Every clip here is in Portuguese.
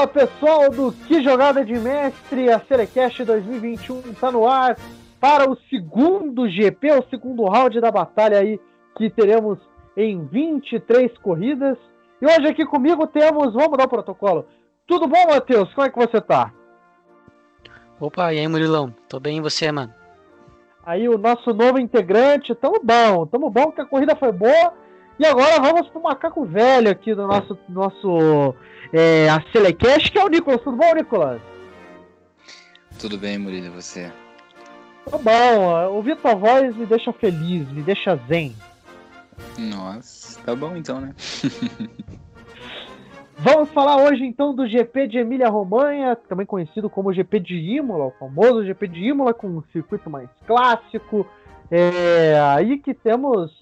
Fala pessoal do Que Jogada de Mestre, a Selecast 2021 está no ar para o segundo GP, o segundo round da batalha aí que teremos em 23 corridas. E hoje aqui comigo temos, vamos dar o protocolo. Tudo bom, Matheus? Como é que você tá? Opa, e aí, Murilão? Tô bem e você, mano? Aí o nosso novo integrante, tamo bom, tamo bom que a corrida foi boa. E agora vamos pro macaco velho aqui do nosso, nosso é, a Selecast, que é o Nicolas. Tudo bom, Nicolas? Tudo bem, Murilo, e você? Tá bom, ouvir tua voz me deixa feliz, me deixa zen. Nossa, tá bom então, né? Vamos falar hoje então do GP de Emília Romanha, também conhecido como GP de Imola, o famoso GP de Imola com um circuito mais clássico. É, aí que temos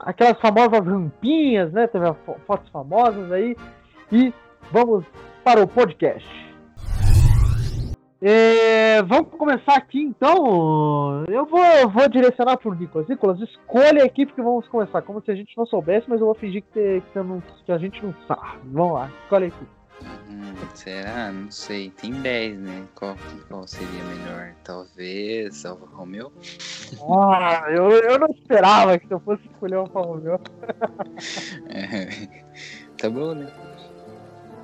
aquelas famosas rampinhas, né? Teve fotos famosas aí. E vamos para o podcast. É, vamos começar aqui então. Eu vou, eu vou direcionar para o Nicolas. Nicolas, escolha a equipe que vamos começar. Como se a gente não soubesse, mas eu vou fingir que, que, que a gente não sabe. Vamos lá, escolhe a equipe. Hum, será? Não sei. Tem 10, né? Qual, qual seria melhor? Talvez Alfa Romeo? Ah, eu, eu não esperava que eu fosse escolher Alfa Romeo. é, tá bom, né?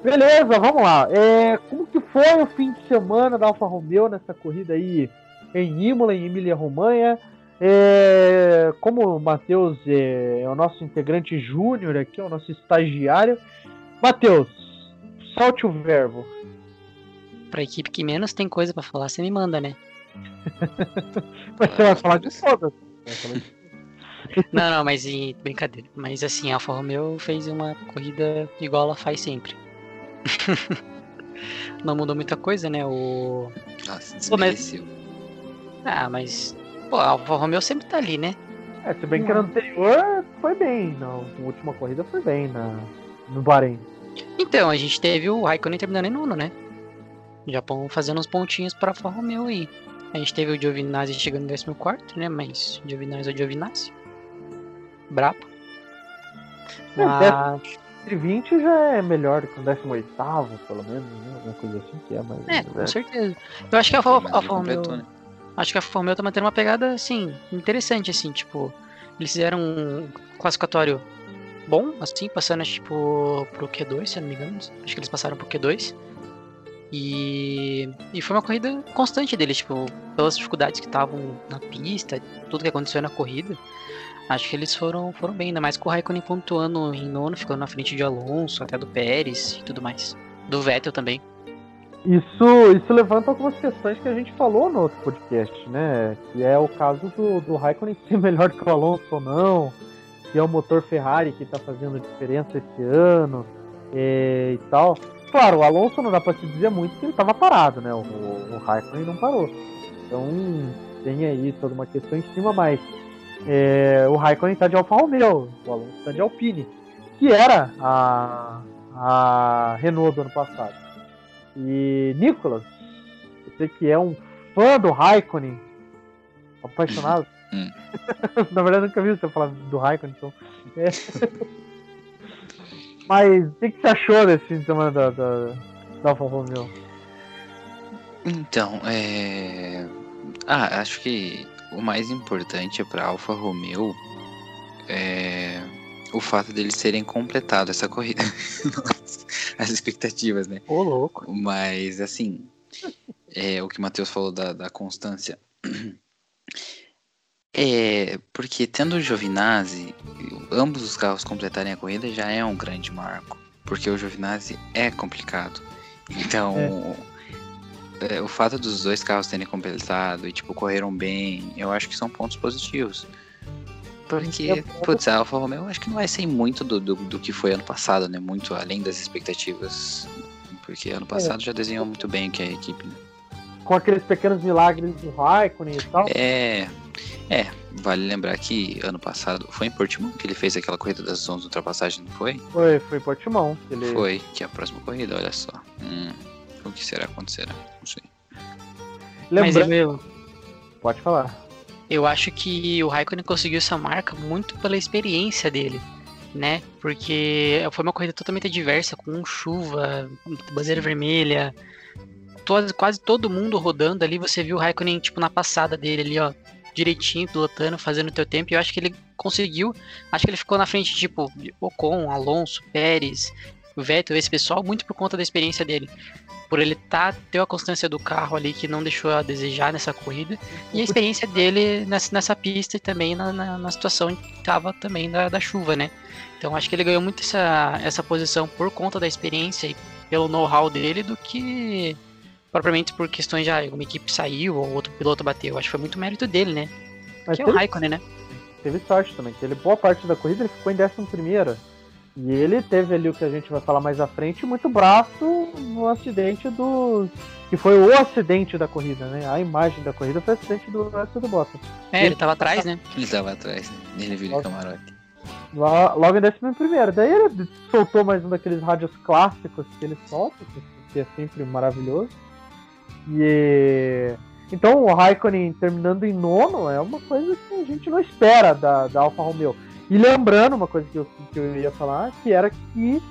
Beleza, vamos lá. É, como que foi o fim de semana da Alfa Romeo nessa corrida aí em Imola, em Emília Romanha? É, como o Matheus é, é, o nosso integrante júnior aqui, é o nosso estagiário. Matheus, solte o verbo. Pra equipe que menos tem coisa para falar, você me manda, né? Mas você vai falar de todas. Não, não, mas em brincadeira. Mas assim, a Alfa Romeo fez uma corrida igual ela faz sempre. não mudou muita coisa, né? O. Nossa, desmereceu. Ah, mas. Pô, a Alfa Romeo sempre tá ali, né? É, se bem que no anterior foi bem. Na última corrida foi bem na, no Bahrein. Então, a gente teve o Raikkonen terminando em nono, né? O Japão fazendo uns pontinhos pra Alfa Romeo aí. A gente teve o Giovinazzi chegando no 14, né? Mas Giovinazzi é o Giovinazzi. Brabo. É, Mas entre 20 já é melhor que o 18, pelo menos, né? Alguma coisa assim que é, mas. É, com certeza. Eu acho que a Alfa Romeo. Né? Acho que a Alfa Romeo tá mantendo uma pegada, assim, interessante, assim, tipo. Eles fizeram um classificatório bom, assim, passando, tipo, pro Q2, se eu não me engano. Acho que eles passaram pro Q2. E, e foi uma corrida constante deles, tipo, pelas dificuldades que estavam na pista, tudo que aconteceu na corrida. Acho que eles foram, foram bem, ainda mais com o Raikkonen pontuando em nono, ficando na frente de Alonso, até do Pérez e tudo mais. Do Vettel também. Isso, isso levanta algumas questões que a gente falou no outro podcast, né? Que é o caso do, do Raikkonen ser melhor que o Alonso ou não, que é o motor Ferrari que está fazendo diferença esse ano e, e, tal. Claro, o Alonso não dá para se dizer muito que ele estava parado, né? O, o Raikkonen não parou. Então tem aí toda uma questão em cima, mas é, o Raikkonen está de Alfa Romeo, o Alonso está de Alpine, que era a, a Renault do ano passado. E Nicolas, você que é um fã do Raikkonen, apaixonado. Hum. Na verdade, eu nunca vi você falar do Raikkonen, então. É. Mas o que, que, você achou desse fim de semana da, da, da Alfa Romeo? Então, é. Ah, acho que o mais importante para Alfa Romeo é o fato deles terem completado essa corrida. As expectativas, né? Ô, louco. Mas, assim, é, o que o Matheus falou da, da constância. É, porque tendo o Giovinazzi, ambos os carros completarem a corrida já é um grande marco. Porque o Giovinazzi é complicado. Então, é é, o fato dos dois carros terem completado e, tipo, correram bem, eu acho que são pontos positivos. Porque, putz, a Alfa Romeo acho que não vai ser muito do, do, do, que foi ano passado, né? Muito além das expectativas. Porque ano passado é. já desenhou muito bem que é a equipe, né? Com aqueles pequenos milagres do Raikkonen e tal. É. É, vale lembrar que ano passado foi em Portimão que ele fez aquela corrida das zonas de ultrapassagem, não foi? Foi, foi em Portimão. Ele... Foi, que é a próxima corrida, olha só. Hum. O que será acontecerá? Não sei. Lembrando... Mas eu... Pode falar. Eu acho que o Raikkonen conseguiu essa marca muito pela experiência dele. né? Porque foi uma corrida totalmente diversa, com chuva, bandeira vermelha, quase todo mundo rodando ali. Você viu o Raikkonen, tipo, na passada dele ali, ó, direitinho, pilotando, fazendo o teu tempo. E eu acho que ele conseguiu. Acho que ele ficou na frente, tipo, Ocon, Alonso, Pérez, Vettel, esse pessoal, muito por conta da experiência dele. Por ele tá, ter a constância do carro ali que não deixou a desejar nessa corrida. E a experiência dele nessa, nessa pista e também na, na, na situação que tava também da, da chuva, né? Então acho que ele ganhou muito essa, essa posição por conta da experiência e pelo know-how dele do que propriamente por questões de ah, uma equipe saiu ou outro piloto bateu. Acho que foi muito mérito dele, né? Mas que teve, é o Raikkonen, né? Teve sorte também, que ele boa parte da corrida ele ficou em 11 primeiro. E ele teve ali o que a gente vai falar mais à frente, muito braço no acidente do. Que foi o acidente da corrida, né? A imagem da corrida foi o acidente do resto do Bottas. É, ele, ele tava atrás, né? Ele tava atrás, né? Ele virou camarote. Logo em décimo primeiro. Daí ele soltou mais um daqueles rádios clássicos que ele solta, que é sempre maravilhoso. E então o Raikkonen terminando em nono é uma coisa que a gente não espera da, da Alfa Romeo. E lembrando uma coisa que eu, que eu ia falar, que era que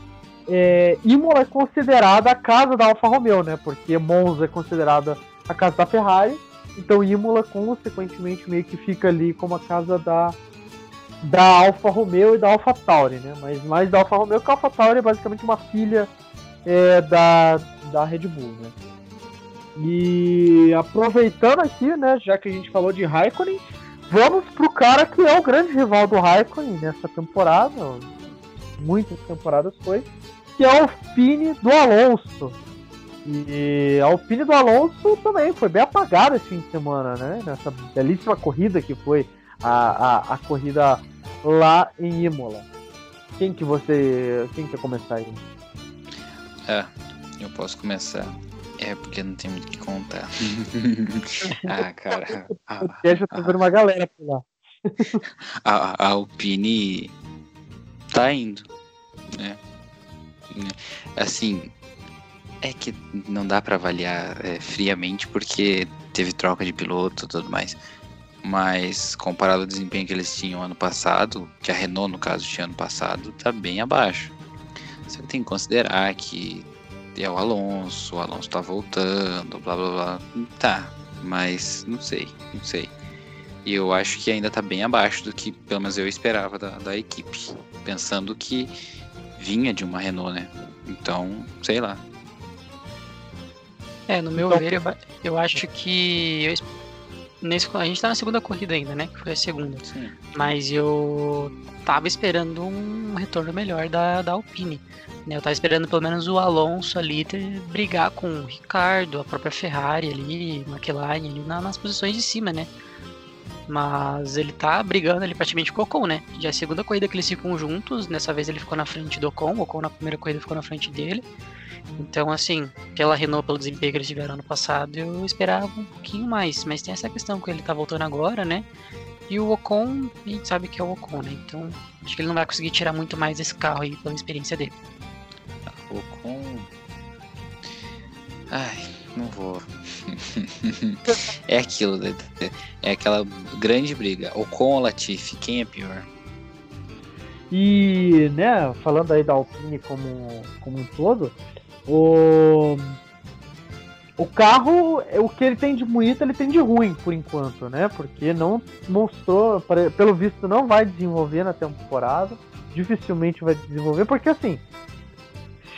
é, Imola é considerada a casa da Alfa Romeo, né? Porque Monza é considerada a casa da Ferrari, então Imola consequentemente meio que fica ali como a casa da da Alfa Romeo e da Alfa Tauri, né? Mas mais da Alfa Romeo que a Alfa Tauri é basicamente uma filha é, da, da Red Bull, né? E aproveitando aqui, né, já que a gente falou de Raikkonen, vamos pro cara que é o grande rival do Raikkonen nessa temporada, muitas temporadas foi, que é o Alpine do Alonso. E a Alpine do Alonso também foi bem apagada esse fim de semana, né? Nessa belíssima corrida que foi a, a, a corrida lá em Imola. Quem que você. Quem quer começar aí? É, eu posso começar. É, porque não tem muito o que contar. ah, cara. A, eu já tô vendo uma galera por lá. a, a Alpine tá indo, né? Assim, é que não dá para avaliar é, friamente porque teve troca de piloto e tudo mais. Mas comparado ao desempenho que eles tinham ano passado, que a Renault no caso tinha ano passado, tá bem abaixo. Você tem que considerar que é o Alonso, o Alonso tá voltando, blá blá blá. Tá, mas não sei, não sei. E eu acho que ainda tá bem abaixo do que, pelo menos eu esperava da, da equipe. Pensando que vinha de uma Renault, né? Então, sei lá. É, no meu então... ver, eu, eu acho que. Eu, nesse, a gente tá na segunda corrida ainda, né? Que foi a segunda. Sim. Mas eu tava esperando um retorno melhor da, da Alpine. Né? Eu tava esperando pelo menos o Alonso ali ter, brigar com o Ricardo, a própria Ferrari ali, McLaren ali na, nas posições de cima, né? Mas ele tá brigando ali praticamente com o Ocon, né? Já é a segunda corrida que eles ficam juntos, dessa vez ele ficou na frente do Ocon, o Ocon na primeira corrida ficou na frente dele. Então, assim, pela Renault, pelo desempenho que eles tiveram ano passado, eu esperava um pouquinho mais. Mas tem essa questão que ele tá voltando agora, né? E o Ocon, a gente sabe que é o Ocon, né? Então, acho que ele não vai conseguir tirar muito mais desse carro aí pela experiência dele. Ocon. Ai, não vou. é aquilo, né? é aquela grande briga. Ocon ou Latifi, quem é pior? E, né, falando aí da Alpine como, como um todo, o o carro, o que ele tem de bonito, ele tem de ruim por enquanto, né? Porque não mostrou, pelo visto, não vai desenvolver na temporada. Dificilmente vai desenvolver, porque assim,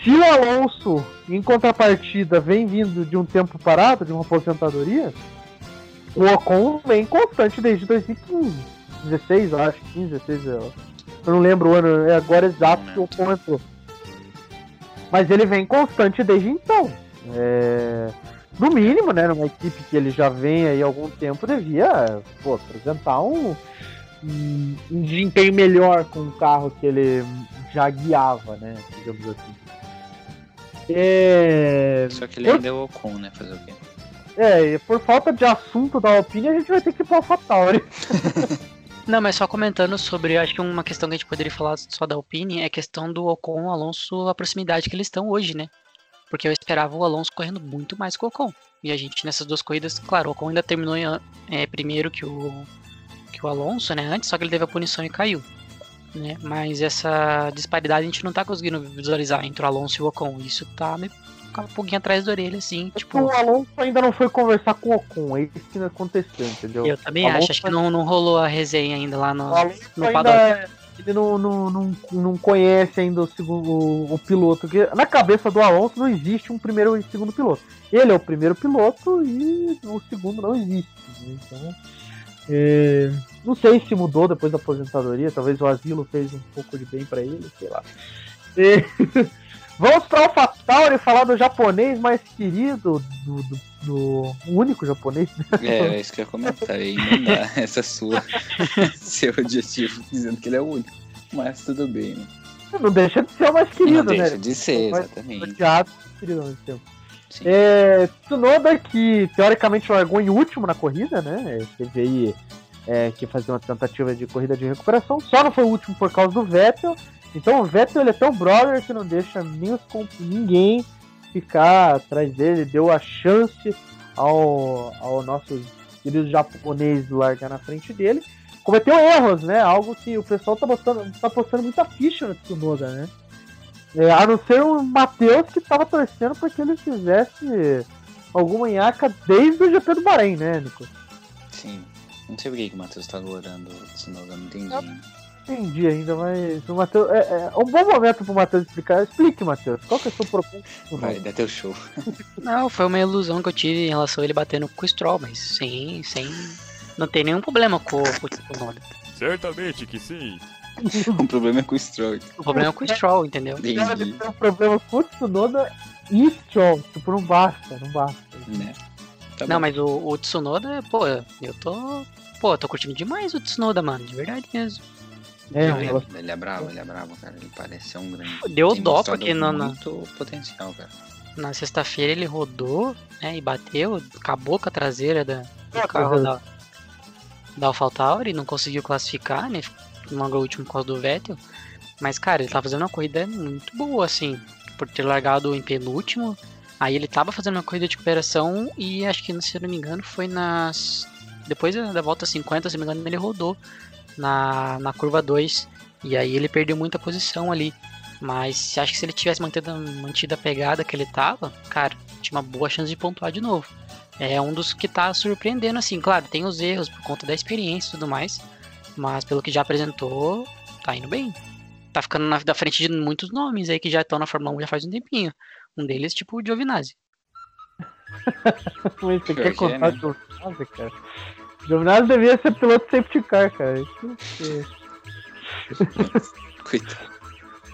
se o Alonso, em contrapartida, vem vindo de um tempo parado, de uma aposentadoria, o Ocon vem constante desde 2015. 16, eu acho, 15, 16, eu, eu não lembro o ano é agora exato que o Ocon entrou. Mas ele vem constante desde então. É, no mínimo, né, numa equipe que ele já vem aí há algum tempo, devia pô, apresentar um, um, um desempenho melhor com o carro que ele já guiava, né, digamos assim. É... Só que ele ainda é o Ocon, né, fazer o quê? É, por falta de assunto da Alpine, a gente vai ter que ir pro AlphaTauri. Não, mas só comentando sobre, acho que uma questão que a gente poderia falar só da Alpine é a questão do Ocon Alonso, a proximidade que eles estão hoje, né? porque eu esperava o Alonso correndo muito mais que o Ocon. E a gente nessas duas corridas, claro, o Ocon ainda terminou é, primeiro que o, que o Alonso, né, antes, só que ele teve a punição e caiu. né? Mas essa disparidade a gente não tá conseguindo visualizar entre o Alonso e o Ocon. Isso tá meio um pouquinho atrás da orelha, assim. Tipo... O Alonso ainda não foi conversar com o Ocon, é isso que aconteceu, entendeu? Eu também acho, acho que não, não rolou a resenha ainda lá no, no ainda, paddock. Ele não, não, não, não conhece ainda o, segundo, o, o piloto. Que na cabeça do Alonso não existe um primeiro e segundo piloto. Ele é o primeiro piloto e o segundo não existe. Né? Então, é, não sei se mudou depois da aposentadoria. Talvez o asilo fez um pouco de bem para ele, sei lá. É, Vamos para AlphaTauri falar do japonês mais querido, do, do, do único japonês. É, é isso que eu ia comentar. Aí essa sua, seu objetivo dizendo que ele é o único. Mas tudo bem, né? Não deixa de ser o mais querido, não né? deixa de ser, exatamente. Odiado, querido, mais tempo. É, Tsunoda que teoricamente largou em último na corrida, né? Teve aí é, que fazer uma tentativa de corrida de recuperação. Só não foi o último por causa do Vettel. Então o Vettel ele é tão brother que não deixa nem os, ninguém ficar atrás dele, deu a chance ao, ao nosso querido japonês largar na frente dele. Cometeu erros, né? Algo que o pessoal tá botando, tá postando muita ficha no Tsunoda, né? É, a não ser o Matheus que tava torcendo para que ele fizesse alguma nhaca desde o GP do Bahrein, né, Nico? Sim. Não sei por que, que o Matheus tá adorando o Tsunoda, não entendi. Eu entendi ainda, mas o Matheus. É, é, um bom momento pro Matheus explicar. Explique, Matheus. Qual que é o seu propósito? Vai, dá teu show. Não, foi uma ilusão que eu tive em relação a ele batendo com o Stroll, mas sem. sem não tem nenhum problema com, com o Tsunoda. Certamente que sim. o problema é com o Stroll. O problema é com o Stroll, entendeu? Entendi. tem um problema com o Tsunoda e Stroll. Tipo, não basta, não basta. Né? Tá não, mas o, o Tsunoda, pô, eu tô. Pô, eu tô curtindo demais o Tsunoda, mano, de verdade mesmo. É, ele, ele, é bravo, ele é bravo, cara. Ele parece ser um grande. Deu dó porque não. Muito potencial, cara. Na sexta-feira ele rodou, né? E bateu, acabou com a traseira da, do carro da, da AlphaTauri, não conseguiu classificar, né? Logo o último por causa do Vettel. Mas, cara, ele tá fazendo uma corrida muito boa, assim. Por ter largado em penúltimo. Aí ele tava fazendo uma corrida de recuperação e acho que, se eu não me engano, foi nas. Depois da volta 50, se não me engano, ele rodou na, na curva 2. E aí ele perdeu muita posição ali. Mas acho que se ele tivesse mantido, mantido a pegada que ele tava, cara, tinha uma boa chance de pontuar de novo. É um dos que tá surpreendendo, assim. Claro, tem os erros por conta da experiência e tudo mais. Mas pelo que já apresentou, tá indo bem. Tá ficando na, da frente de muitos nomes aí que já estão na Fórmula 1 já faz um tempinho. Um deles, tipo o Giovinazzi. Mas você quer contar? Giovinazzi, cara? Giovinazzi devia ser piloto safety car, cara. Coitado.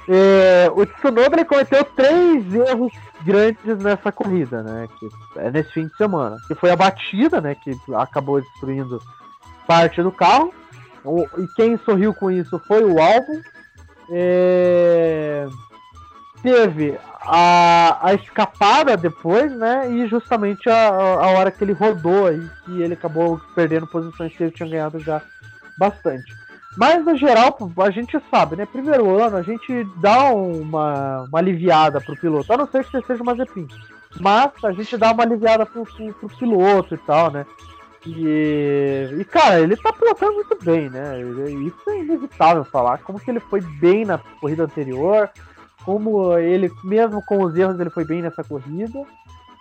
É, o Tsunoda ele cometeu três erros grandes nessa corrida, né? Que é nesse fim de semana. Que foi a batida, né? Que acabou destruindo parte do carro. O, e quem sorriu com isso foi o álbum. É, teve a, a escapada depois, né? E justamente a, a hora que ele rodou aí, que ele acabou perdendo posições que ele tinha ganhado já bastante. Mas no geral, a gente sabe, né? Primeiro ano a gente dá uma, uma aliviada pro piloto, a não ser que você seja uma Zepin. Mas a gente dá uma aliviada pro, pro, pro piloto e tal, né? E, e, cara, ele tá pilotando muito bem, né? Isso é inevitável falar. Como que ele foi bem na corrida anterior, como ele, mesmo com os erros, ele foi bem nessa corrida.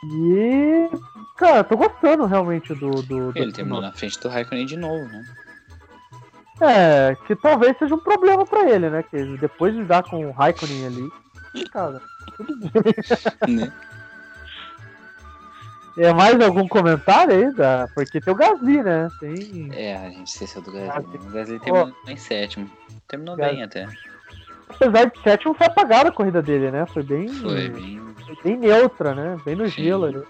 E, cara, tô gostando realmente do. do, do ele terminou na frente do Raikkonen de novo, né? É, que talvez seja um problema pra ele, né? Que depois de dar com o Raikkonen ali, cara, tudo bem. Né? É mais algum comentário aí? Da... Porque tem o Gasly, né? Tem... É, a gente esqueceu do Gasly. Gasly. O Gasly terminou oh. em sétimo. Terminou Gasly. bem até. Apesar de sétimo foi apagada a corrida dele, né? Foi bem. Foi bem. Bem neutra, né? Bem no Sim. gelo ali.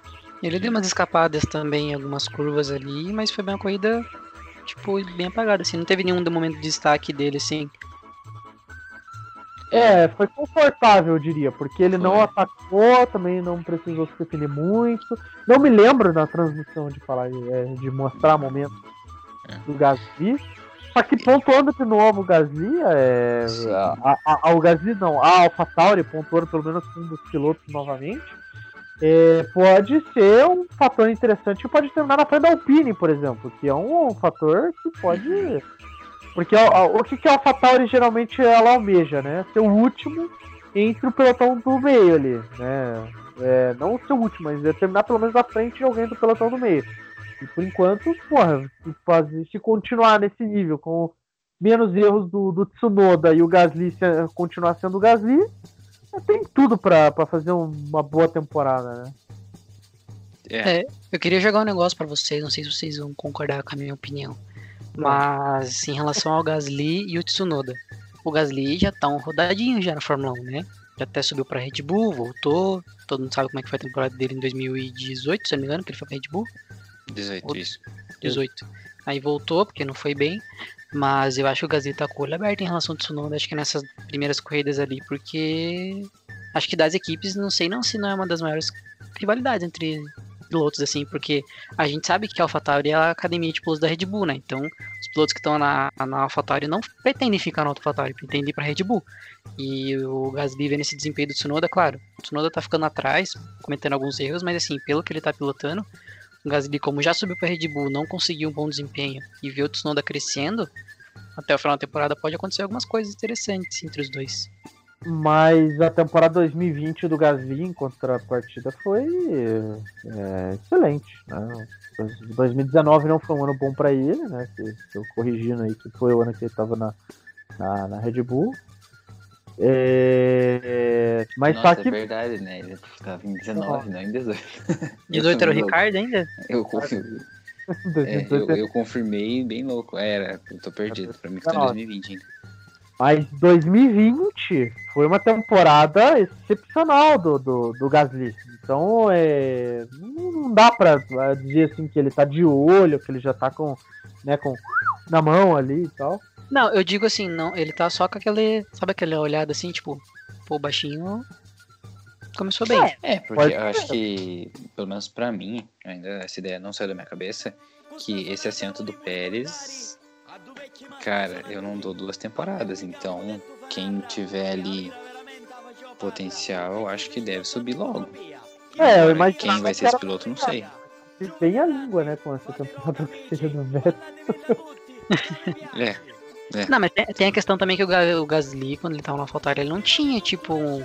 Ele deu umas escapadas também em algumas curvas ali, mas foi bem uma corrida, tipo, bem apagada, assim. Não teve nenhum momento de destaque dele, assim. É, foi confortável, eu diria, porque ele foi. não atacou, também não precisou se defender muito. Não me lembro na transmissão de falar, é, de mostrar momentos é. do Gasly. Só que pontuando de novo o Gasly, é, a, a, a, o Gasly não, a AlphaTauri pontuando pelo menos um dos pilotos novamente, é, pode ser um fator interessante que pode terminar na frente da Alpine, por exemplo, que é um, um fator que pode Porque o, o que, que a AlphaTauri geralmente ela almeja, né? Ser o último entre o pelotão do meio ali, né? É, não ser o último, mas terminar pelo menos à frente de alguém do pelotão do meio. E por enquanto, porra, se, fazer, se continuar nesse nível, com menos erros do, do Tsunoda e o Gasly se, continuar sendo o Gasly, tem tudo para fazer uma boa temporada, né? É. é. eu queria jogar um negócio para vocês, não sei se vocês vão concordar com a minha opinião. Mas em relação ao Gasly e o Tsunoda. O Gasly já tá um rodadinho já na Fórmula 1, né? Já até subiu pra Red Bull, voltou. Todo mundo sabe como é que foi a temporada dele em 2018, se não me engano, que ele foi pra Red Bull. 18, isso. 18. Aí voltou, porque não foi bem. Mas eu acho que o Gasly tá com o olho aberto em relação ao Tsunoda, acho que nessas primeiras corridas ali, porque acho que das equipes, não sei não se não é uma das maiores rivalidades entre pilotos, assim, porque a gente sabe que a AlphaTauri é a academia de pilotos da Red Bull, né? Então, os pilotos que estão na, na AlphaTauri não pretendem ficar na AlphaTauri, pretendem ir pra Red Bull. E o Gasly vendo esse desempenho do Tsunoda, claro, o Tsunoda tá ficando atrás, cometendo alguns erros, mas assim, pelo que ele tá pilotando, Gasly, como já subiu pra Red Bull, não conseguiu um bom desempenho e viu o Tsunoda crescendo, até o final da temporada pode acontecer algumas coisas interessantes entre os dois. Mas a temporada 2020 do Gasly em contrapartida foi é, excelente. Né? 2019 não foi um ano bom para ele, né? Eu corrigindo aí que foi o ano que ele estava na, na, na, Red Bull. É, mas Nossa, só que. É verdade, né? Ele estava em 19, não, não em 18. 18 era o Ricardo ainda? Eu confirmei. É, eu, eu, confirmei bem louco. Era, eu tô perdido. Pra mim que tá em 2020 ainda. Mas 2020 foi uma temporada excepcional do, do, do Gasly. Então, é, não dá pra dizer assim que ele tá de olho, que ele já tá com, né, com na mão ali e tal. Não, eu digo assim, não, ele tá só com aquele, sabe aquela olhada assim, tipo, pô, baixinho começou bem. É, é porque eu acho que, pelo menos pra mim, ainda essa ideia não saiu da minha cabeça, que esse assento do Pérez Cara, eu não dou duas temporadas, então quem tiver ali potencial, eu acho que deve subir logo. É, eu imagino. Quem vai ser esse piloto, não sei. Tem a língua, né, com essa temporada que seja do Vettel. é. É. Não, mas tem, tem, a questão também que o, o Gasly, quando ele tava na AlphaTauri, ele não tinha, tipo, um,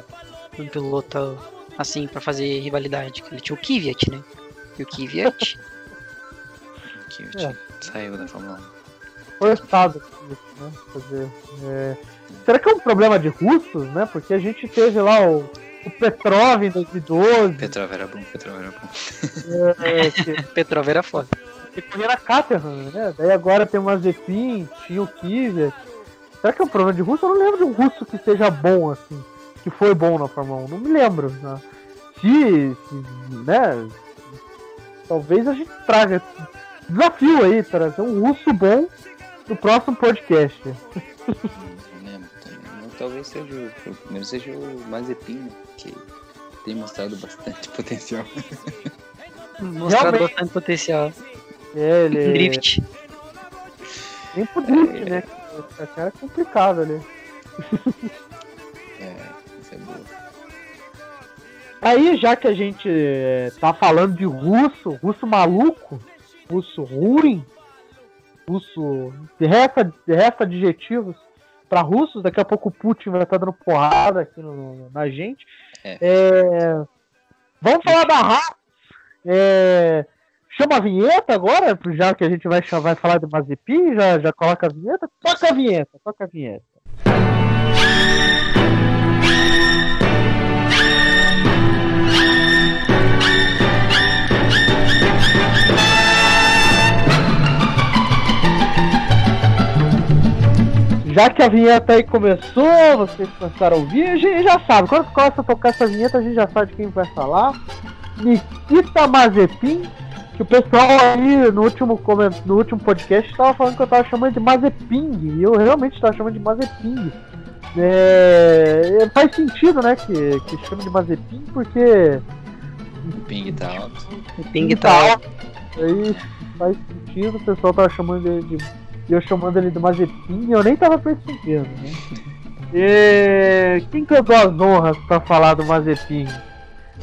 um piloto assim para fazer rivalidade. Ele tinha o Kvyat, né? E o Kvyat. o Kvyat é. saiu da Fórmula 1 forçado isso, né? Dizer, é... será que é um problema de russos, né? Porque a gente teve lá o, o Petrov em 2012. Petrov era bom, Petrov era bom. É, que... Petrov era foda. E corria na Caterham, né? Daí agora tem o Mazepin, tinha o Kizer. Será que é um problema de russo? Eu não lembro de um russo que seja bom assim, que foi bom na Fórmula 1. Não me lembro. Né? Se, se, né? Talvez a gente traga desafio aí, trazer um russo bom no próximo podcast. Talvez seja o, primeiro seja o Mazepin, que tem mostrado bastante potencial. Mostrado Realmente. bastante potencial. É, ele... Drift. Nem pro drift, é, né? Esse cara é complicado ali. É, isso é boa. Aí, já que a gente é, tá falando de russo, russo maluco, russo ruim, russo. De resta, resta adjetivos para russos. Daqui a pouco o Putin vai estar dando porrada aqui no, na gente. É. É, vamos falar da Haas. É, chama a vinheta agora, já que a gente vai, vai falar de Mazepin, já, já coloca a vinheta. Toca a vinheta, toca a vinheta. já que a vinheta aí começou, vocês começaram a ouvir, a gente já sabe. Quando começa a tocar essa vinheta, a gente já sabe de quem vai falar. Nikita Mazepin, que o pessoal aí no último, no último podcast estava falando que eu estava chamando de Mazepin, e eu realmente estava chamando de Mazepin. É, faz sentido, né, que, que chama de Mazepin, porque. O ping tá alto. O ping tá alto. Aí faz sentido, o pessoal tava chamando de, de e eu chamando ele de Mazepin, eu nem tava percebendo, né? E quem que eu dou as honras pra falar do Mazepin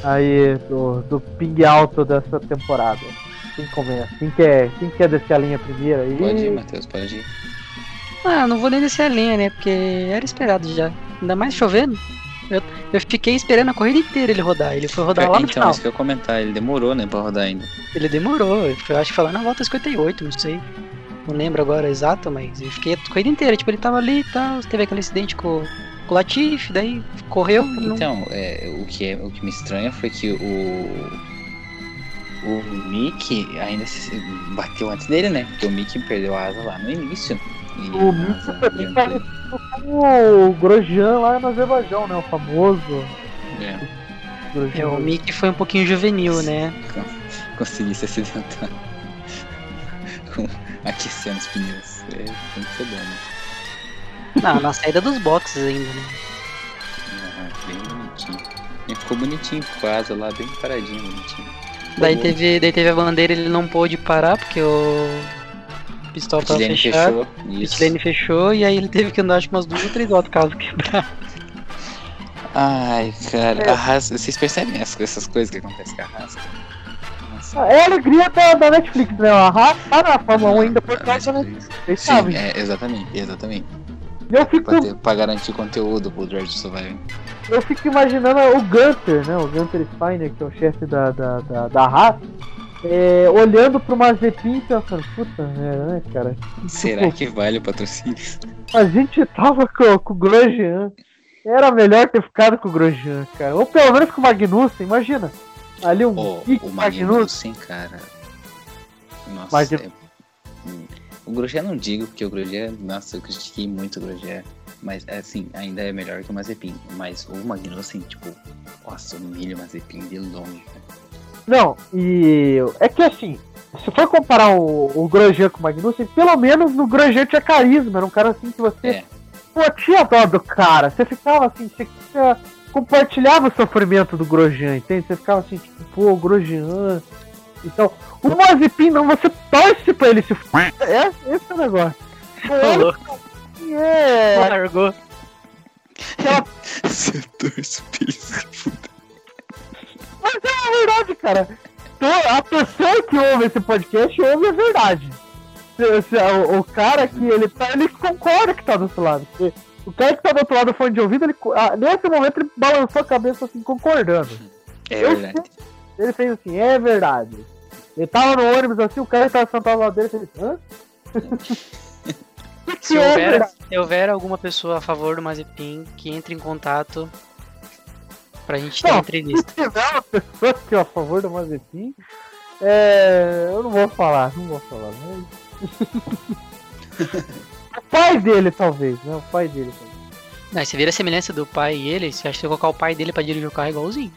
aí, do, do ping alto dessa temporada? Quem começa? Quem quer, quem quer descer a linha primeiro aí? Pode ir, Matheus, pode ir. Ah, não vou nem descer a linha, né? Porque era esperado já. Ainda mais chovendo. Eu, eu fiquei esperando a corrida inteira ele rodar. Ele foi rodar lá no então, final. isso que eu ia comentar, ele demorou, né, pra rodar ainda. Ele demorou. Eu acho que foi lá na volta 58, não sei. Não lembro agora exato, mas eu fiquei a corrida inteira. Tipo, ele tava ali e tal. Teve aquele acidente com, com o Latif, daí correu. e não- Então, é, o, que é, o que me estranha foi que o. O Mickey ainda se bateu antes dele, né? Porque o Mickey perdeu a asa lá no início. E O Mickey também o Grosjean lá no Azerbaijão, né? O famoso É, Grosjean. É, o Mickey foi um pouquinho juvenil, né? consegui se acidentar. Com- Aquecendo os pneus. É, tem que ser bom, né? Não, na saída dos boxes ainda, né? Ah, bem bonitinho. E ficou bonitinho, com a asa lá bem paradinho, bonitinho. Daí teve, daí teve a bandeira, ele não pôde parar porque o pistol tava fechado. fechou. O fechou e aí ele teve que andar acho que umas duas ou três voltas caso quebrar. Ai, cara, É. a vocês percebem essas, essas coisas que acontecem com a? Nossa, É a alegria da, da Netflix, né? A tá na Fórmula 1 ainda por causa da Netflix. Netflix. Vocês Sim, sabem. é, exatamente, exatamente. Eu fico, Pra, ter, pra garantir conteúdo pro Drive to Survive. eu fico imaginando o Gunter, né? O Gunter Steiner, que é o chefe da, da, da, da Haas, é, olhando pro Mazepin e pensando, puta merda, né, cara? Será que vale o patrocínio? A gente tava com, com o Grosjean. Era melhor ter ficado com o Grosjean, cara. Ou pelo menos com o Magnussen, imagina. Ali um Mick o Magnussen. Magnussen, cara. Nossa, Magnu- é- o Grosjean não digo, porque o Grosjean, nossa, eu critiquei muito o Grosjean. Mas, assim, ainda é melhor que o Mazepin. Mas o Magnussen, tipo, nossa, humilha o Mazepin de longe. cara. Não, e é que assim, se for comparar o, o Grosjean com o Magnussen, pelo menos no Grosjean tinha carisma, era um cara assim que você É. pô, tinha dó do cara, você ficava assim, você compartilhava o sofrimento do Grosjean, entende? Você ficava assim, tipo, pô, o Grosjean. Então, o Mazepin não, você torce pra ele se f... É, esse é o negócio. Falou. É, Largou. Você torce pra ele se fuder. Mas é a verdade, cara. To- A pessoa que ouve esse podcast ouve a verdade. O, cara que ele tá, ele concorda que tá do outro lado. O cara que tá do outro lado do fone de ouvido, ele, ah, nesse momento ele balançou a cabeça assim, concordando. É verdade. Ele fez assim, é verdade. Ele tava no ônibus assim, o cara tava sentado lá dele fez, hã? Se houver, se houver alguma pessoa a favor do Mazepin, que entre em contato pra gente ter Não. uma entrevista. Se tiver uma pessoa que é a favor do Mazepin, é... eu não vou falar, não vou falar. Mas... o pai dele, talvez, né? O pai dele, talvez. Não, você vira a semelhança do pai e ele, você acha que você colocar o pai dele pra dirigir o carro é igualzinho.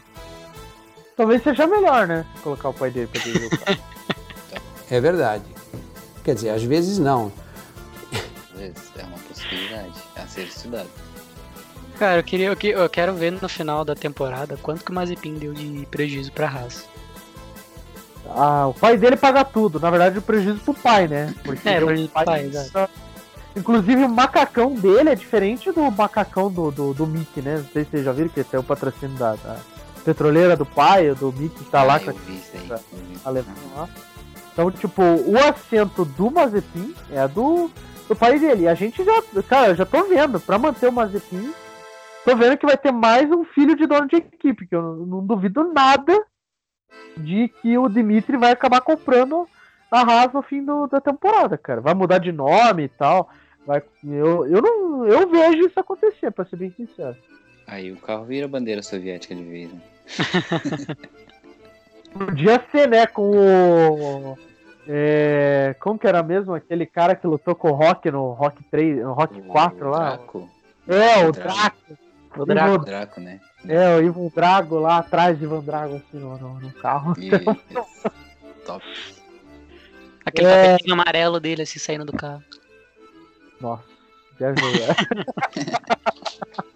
Talvez seja melhor, né? Colocar o pai dele pra dirigir o carro. É verdade. Quer dizer, às vezes não. Talvez, É uma possibilidade a ser estudada. Cara, eu, queria, eu, que- eu quero ver no final da temporada quanto que o Mazepin deu de prejuízo pra Haas. ah, o pai dele paga tudo. Na verdade, o prejuízo pro pai, né? Porque É, o prejuízo pro pai, exato. Inclusive, o macacão dele é diferente do macacão do, do, do Mickey, né? Não sei se vocês já viram que tem o patrocínio da, da petroleira do pai, do Mickey, que tá lá ah, com vi. a alemã lá. Então, tipo, o assento do Mazepin é do, do pai dele. E a gente já, cara, eu já tô vendo, pra manter o Mazepin, tô vendo que vai ter mais um filho de dono de equipe, que eu não, não duvido nada de que o Dimitri vai acabar comprando a Haas no fim do- da temporada, cara. Vai mudar de nome e tal. Vai, eu, eu não. Eu vejo isso acontecer, pra ser bem sincero. Aí o carro vira bandeira soviética de vez, né? Podia ser, né, com o. É, como que era mesmo aquele cara que lutou com o Rock no Rock 3, no Rock 4 o lá? Draco. É, o Draco. Draco. O Ivan- Draco. O Draco, né? É, o Ivan Drago lá atrás de Ivan Drago, assim, no, no, carro. E... Top. Aquele É. tapetinho amarelo dele assim saindo do carro. Nossa, já viu, né?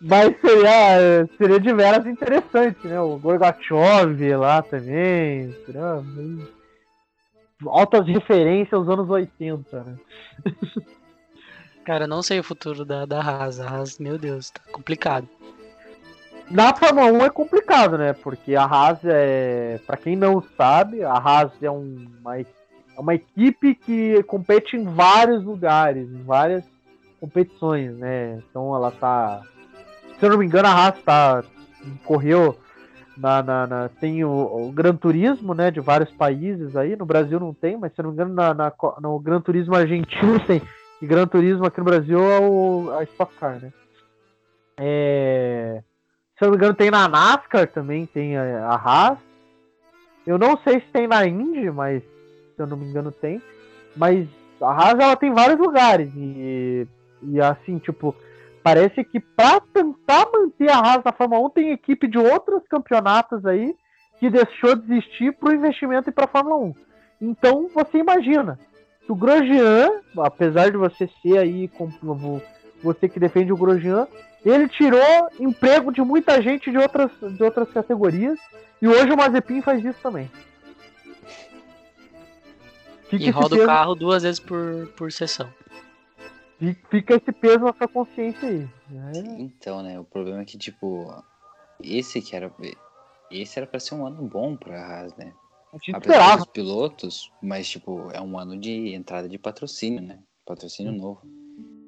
Mas seria, seria de veras interessante, né? O Gorbachev lá também. Seria altas referências aos anos 80, né? Cara, não sei o futuro da, da Haas. A Haas, meu Deus, tá complicado. Na Fórmula 1 é complicado, né? Porque a Haas é. Pra quem não sabe, a Haas é um- uma é uma equipe que compete em vários lugares, em várias competições, né? Então ela tá. Se eu não me engano, a Haas tá, correu na, na, na, tem o, o, Gran Turismo, né, de vários países aí. No Brasil não tem, mas se eu não me engano, na, na no Gran Turismo argentino tem. E Gran Turismo aqui no Brasil é o, a Stock Car, né? É, se eu não me engano, tem na NASCAR também, tem a, a Haas. Eu não sei se tem na Indy, mas se eu não me engano tem. Mas a Haas ela tem vários lugares. E, e assim, tipo, Parece que para tentar manter a Haas na Fórmula 1 tem equipe de outros campeonatos aí que deixou de existir para o investimento e para a Fórmula 1. Então você imagina, que o Grosjean, apesar de você ser aí você que defende o Grosjean, ele tirou emprego de muita gente de outras, de outras categorias e hoje o Mazepin faz isso também. Fica e roda o carro duas vezes por, por sessão fica esse peso na sua consciência aí. Né? Então, né? O problema é que, tipo, esse que era. Esse era pra ser um ano bom pra Haas, né? Apesar dos pilotos, mas, tipo, é um ano de entrada de patrocínio, né? Patrocínio novo.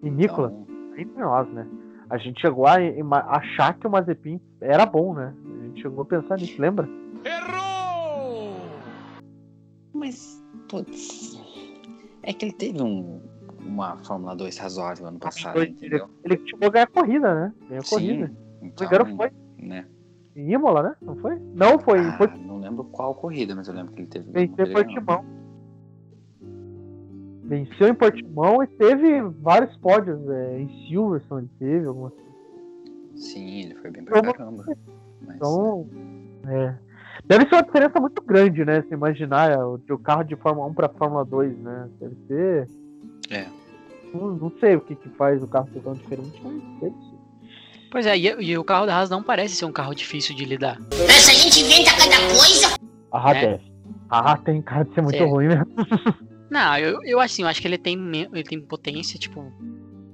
E, Nicolas, então... entre nós, né? A gente chegou a achar que o Mazepin era bom, né? A gente chegou a pensar nisso, lembra? Errou! Mas, putz. É que ele teve um, uma Fórmula 2 razoável ano passado, ele, entendeu? Ele chegou a ganhar corrida, né? Ganhou Sim, corrida. Então, engano, foi. Né? Em Imola, né? Não foi? Não foi. Ah, foi... Não lembro qual corrida, mas eu lembro que ele teve. Venceu em Portimão. Venceu em Portimão e teve vários pódios. É, em Silverstone ele teve algumas Sim, ele foi bem pra então, caramba. Mas, então, é. é. Deve ser uma diferença muito grande, né? Se imaginar o, o carro de Fórmula 1 para Fórmula 2, né? Deve ser é. Não, não sei o que, que faz o carro ser tão diferente, mas deve ser. Pois é, e, e, o carro da Haas não parece ser um carro difícil de lidar. Essa gente inventa cada coisa. A Haas é. A Haas tem cara de ser muito ruim mesmo. Não, eu, eu assim, eu acho que ele tem, ele tem potência, tipo,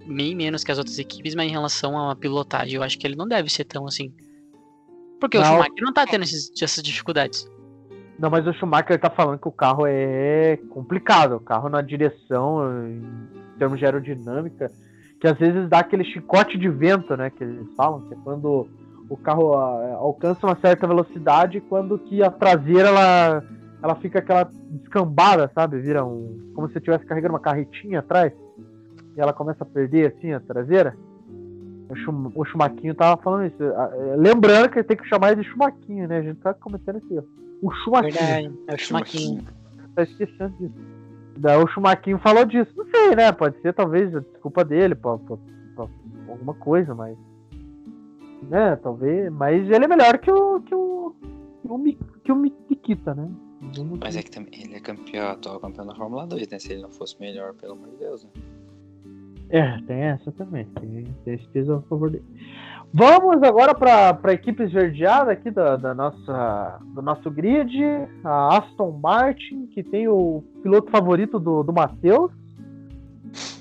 bem menos que as outras equipes, mas em relação a uma pilotagem, eu acho que ele não deve ser tão assim. Porque não. o Schumacher não tá tendo esses, essas dificuldades. Não, mas o Schumacher tá falando que o carro é complicado. O carro na direção, em termos de aerodinâmica, que às vezes dá aquele chicote de vento, né? Que eles falam, que é quando o carro ah, alcança uma certa velocidade quando que a traseira ela, ela fica aquela descambada, sabe? Vira um. Como se estivesse carregando uma carretinha atrás. E ela começa a perder assim a traseira. O, Schum, o Chumaquinho tava falando isso. Ah, é, lembrando que tem que chamar ele de Chumaquinho, né? A gente tá esse erro. O Schumacher. Verdade, é o Schumacher. Tá esquecendo disso. Daí o Schumacher falou disso. Não sei, né? Pode ser talvez a desculpa dele, pra, pra, pra alguma coisa, mas. Né, talvez. Mas ele é melhor que o. que o. que o, que o Nikita, né? Mas é que também ele é campeão, atual campeão da Fórmula 2, né? Se ele não fosse melhor, pelo amor de Deus, né? É, tem essa também. Tem, tem esse peso a favor dele. Vamos agora para a equipe esverdeada aqui da, da, nossa, do nosso grid, a Aston Martin, que tem o piloto favorito do, do Matheus,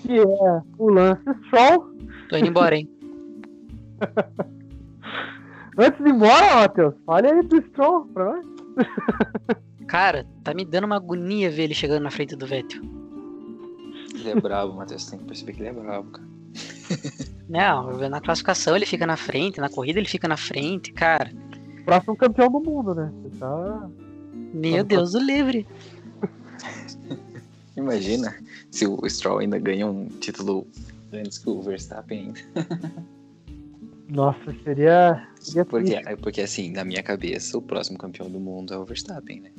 que é o Lance Stroll. Tô indo embora, hein? Antes de ir embora, Matheus, fale aí do Stroll pra nós. Cara, tá me dando uma agonia ver ele chegando na frente do Vettel. Ele é bravo, Matheus, tem que perceber que ele é bravo, cara. Não, na classificação ele fica na frente, na corrida ele fica na frente, cara. Próximo campeão do mundo, né? Você tá. Meu Deus do livre. Imagina se o Stroll ainda ganha um título antes que o Verstappen ainda. Nossa, seria. seria porque, porque assim, na minha cabeça, o próximo campeão do mundo é o Verstappen, né?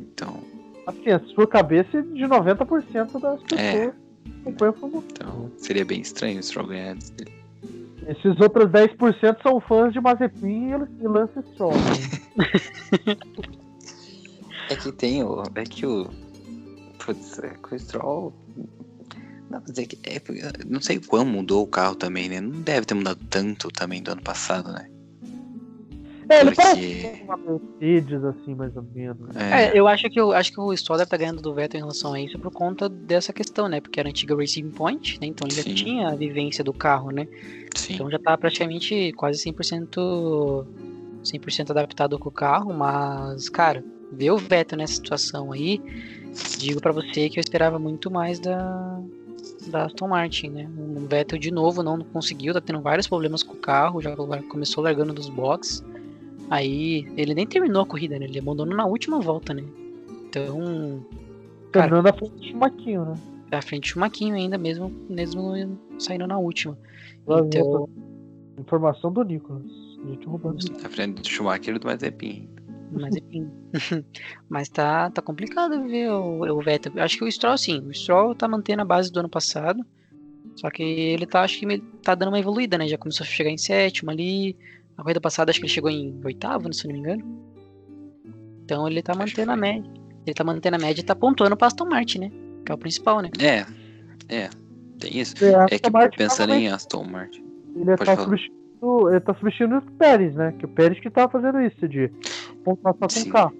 Então. Assim, a sua cabeça de 90% das pessoas. É então, seria bem estranho o Stroll ganhar antes dele. Esses outros 10% são fãs de Mazepin e Lance Stroll. É que tem o. É que o. Putz, é que o Stroll. Dizer que é, não sei quão mudou o carro também, né? Não deve ter mudado tanto também do ano passado, né? É, ele Porque... Mercedes, assim, mais ou menos. É. é, eu acho que eu acho que o Stoller tá ganhando do Vettel em relação a isso por conta dessa questão, né? Porque era a antiga Racing Point, né? Então ele Sim. já tinha a vivência do carro, né? Sim. Então já tá praticamente quase 100% 100% adaptado com o carro, mas, cara, ver o Vettel nessa situação aí, digo para você que eu esperava muito mais da, da Aston Martin, né? O Vettel de novo não conseguiu, tá tendo vários problemas com o carro, já começou largando dos boxes. Aí ele nem terminou a corrida, né? Ele abandonou na última volta, né? Então. Terminou na frente do Chumaquinho, né? Na frente do Chumaquinho ainda, mesmo, mesmo saindo na última. Então... Informação do Nicolas. Na frente do Schumacher e do Mazepin. Mazepin. Mas tá, tá complicado ver o, o Vettel. Acho que o Stroll, sim. O Stroll tá mantendo a base do ano passado. Só que ele tá, acho que tá dando uma evoluída, né? Já começou a chegar em sétimo ali. A corrida passada acho que ele chegou em oitavo, se não me engano. Então ele tá mantendo a média. Ele tá mantendo a média e tá pontuando pra Aston Martin, né? Que é o principal, né? É, é. Tem isso. É, é que Martin pensando em Aston Martin. Ele tá, substituindo, ele tá substituindo o Pérez, né? Que o Pérez que tava fazendo isso, de pontuar só com carro.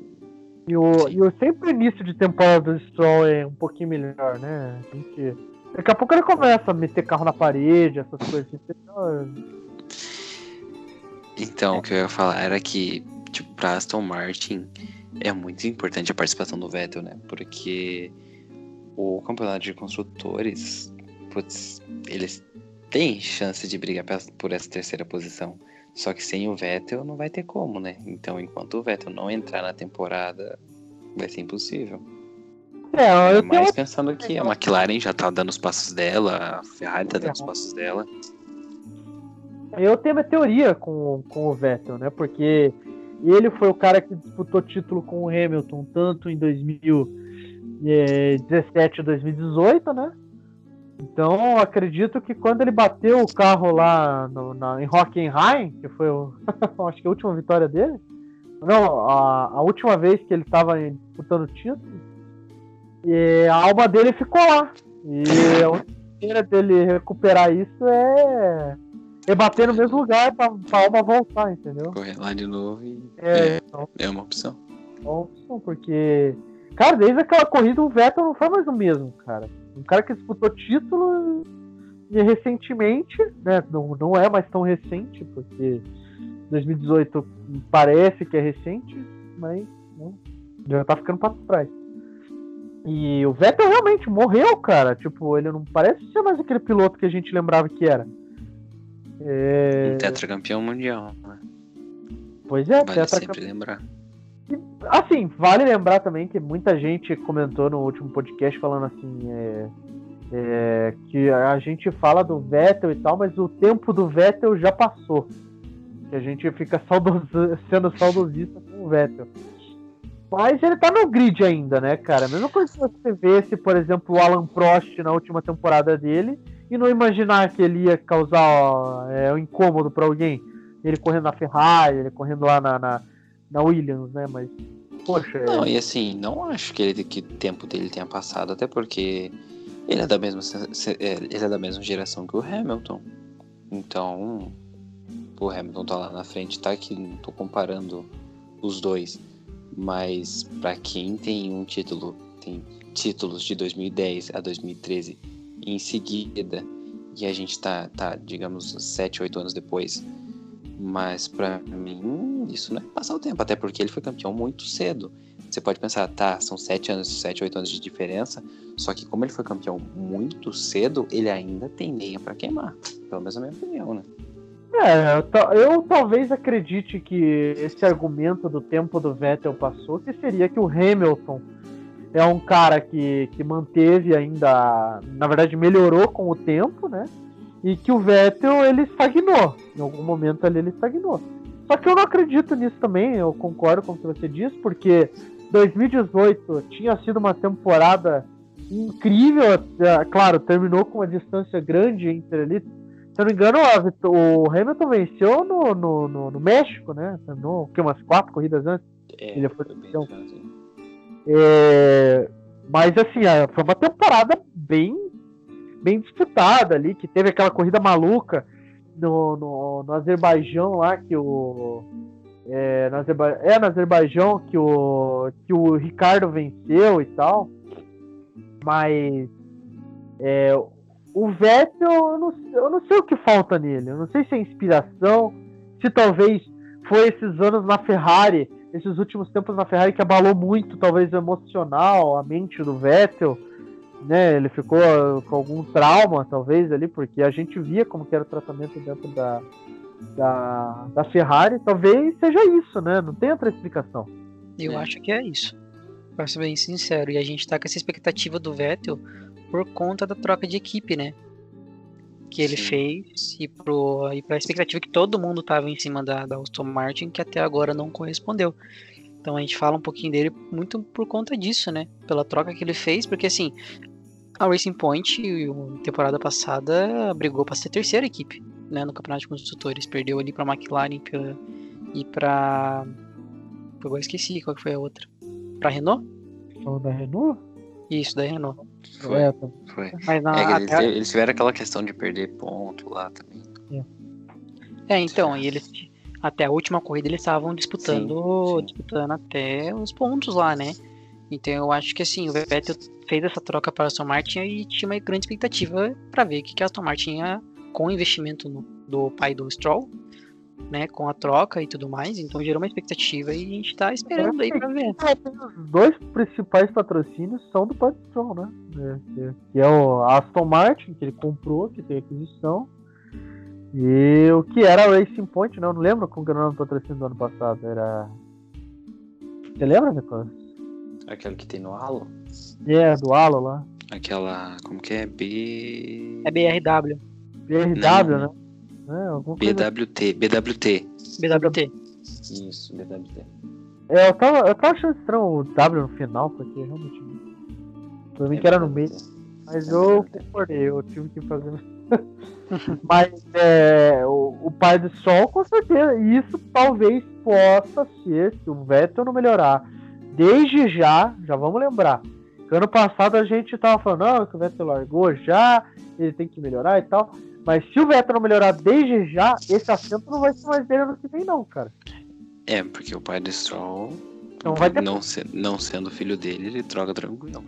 E o, e o sempre início de temporada do Stroll é um pouquinho melhor, né? A gente, daqui a pouco ele começa a meter carro na parede, essas coisas assim. Então, o que eu ia falar era que, tipo, pra Aston Martin é muito importante a participação do Vettel, né? Porque o campeonato de construtores, putz, eles têm chance de brigar por essa terceira posição. Só que sem o Vettel não vai ter como, né? Então, enquanto o Vettel não entrar na temporada, vai ser impossível. É, eu Mais pensando que a McLaren já tá dando os passos dela, a Ferrari tá dando os passos dela. Eu tenho uma teoria com, com o Vettel, né? Porque ele foi o cara que disputou título com o Hamilton tanto em 2017 e 2018, né? Então acredito que quando ele bateu o carro lá no, na, em Hockenheim, que foi o, acho que a última vitória dele, não, a, a última vez que ele estava disputando título, e a alma dele ficou lá. E a maneira dele recuperar isso é é bater no mesmo lugar pra, pra alma voltar, entendeu? Correr lá de novo e. É, é, então, é uma opção. É uma opção, porque. Cara, desde aquela corrida o Vettel não foi mais o mesmo, cara. Um cara que disputou título e recentemente, né? Não, não é mais tão recente, porque 2018 parece que é recente, mas né, já tá ficando pra trás. E o Vettel realmente morreu, cara. Tipo, ele não parece ser mais aquele piloto que a gente lembrava que era. É... Um tetracampeão mundial, né? Pois é, vale sempre lembrar. Assim, vale lembrar também que muita gente comentou no último podcast falando assim, é, é, que a gente fala do Vettel e tal, mas o tempo do Vettel já passou. Que a gente fica saudoso, sendo saudosista com o Vettel. Mas ele tá no grid ainda, né, cara? A mesma coisa que você vê se, por exemplo, o Alan Prost na última temporada dele e não imaginar que ele ia causar ó, é, um incômodo para alguém. Ele correndo na Ferrari, ele correndo lá na, na, na Williams, né? Mas, poxa. Não, é... e assim, não acho que, ele, que o tempo dele tenha passado, até porque ele é da mesma, é, ele é da mesma geração que o Hamilton. Então, o Hamilton tá lá na frente, tá? Que não tô comparando os dois. Mas para quem tem um título, tem títulos de 2010 a 2013 em seguida, e a gente tá, tá digamos, 7, 8 anos depois. Mas para mim, isso não é passar o tempo, até porque ele foi campeão muito cedo. Você pode pensar, tá, são 7 anos, 7, 8 anos de diferença, só que como ele foi campeão muito cedo, ele ainda tem lenha para queimar. Pelo menos a minha opinião, né? É, eu, eu, talvez acredite que esse argumento do tempo do Vettel passou, que seria que o Hamilton é um cara que, que manteve ainda, na verdade melhorou com o tempo, né? E que o Vettel ele estagnou. Em algum momento ali ele estagnou. Só que eu não acredito nisso também, eu concordo com o que você disse, porque 2018 tinha sido uma temporada incrível, é, claro, terminou com uma distância grande entre ali. Se eu não me engano, o Hamilton venceu no, no, no, no México, né? Terminou que, umas quatro corridas antes. É, ele foi campeão. É, mas assim, é, foi uma temporada bem, bem disputada ali, que teve aquela corrida maluca no, no, no Azerbaijão lá, que o. É, no, Azerba... é, no Azerbaijão que o, que o Ricardo venceu e tal. Mas é, o Vettel, eu não, eu não sei o que falta nele. Eu não sei se é inspiração, se talvez foi esses anos na Ferrari esses últimos tempos na Ferrari que abalou muito, talvez o emocional, a mente do Vettel, né? Ele ficou com algum trauma, talvez, ali, porque a gente via como que era o tratamento dentro da, da, da Ferrari. Talvez seja isso, né? Não tem outra explicação. Eu é. acho que é isso. Pra ser bem sincero. E a gente tá com essa expectativa do Vettel por conta da troca de equipe, né? Que ele Sim. fez e, pro, e pra expectativa que todo mundo tava em cima da, da Aston Martin, que até agora não correspondeu. Então a gente fala um pouquinho dele muito por conta disso, né? Pela troca que ele fez, porque assim, a Racing Point, na temporada passada, brigou para ser terceira equipe né, no Campeonato de Construtores. Perdeu ali para a McLaren pra, e para. Agora esqueci qual que foi a outra. Para Renault? Falou da Renault? Isso, da Renault. Foi. É, foi. Mas na, é, eles, eles, tiveram aquela questão de perder ponto lá também. É, é então, e eles até a última corrida eles estavam disputando, sim, sim. disputando até os pontos lá, né? Então eu acho que assim, o Vettel fez essa troca para a Aston Martin e tinha uma grande expectativa para ver o que a Aston Martin ia, com o investimento no, do pai do Stroll, né, com a troca e tudo mais, então gerou uma expectativa e a gente está esperando aí para ver. Os dois principais patrocínios são do Stroll, né? É, que é o Aston Martin, que ele comprou, que tem aquisição, e o que era a Racing Point, não, né? não lembro como que era o nome do patrocínio do ano passado, era... Você lembra, Nicolas? Aquele que tem no Halo? É, do Halo lá. Aquela. Como que é? B. É BRW. BRW, né? É, BWT, BWT. BWT. Isso, BWT. É, eu tava, eu tava achando estranho o W no final, porque realmente. Pra mim é que era no meio. Mas é eu concordei, eu tive que fazer. Mas é, o, o pai do sol, com certeza. E isso talvez possa ser, se o Vettel não melhorar desde já, já vamos lembrar. Que ano passado a gente tava falando, não, que o Vettel largou já, ele tem que melhorar e tal. Mas se o Vettel não melhorar desde já, esse assento não vai ser mais dele ano que vem, não, cara. É, porque o pai do Stroll, não, vai ter... não, se, não sendo filho dele, ele troca tranquilo.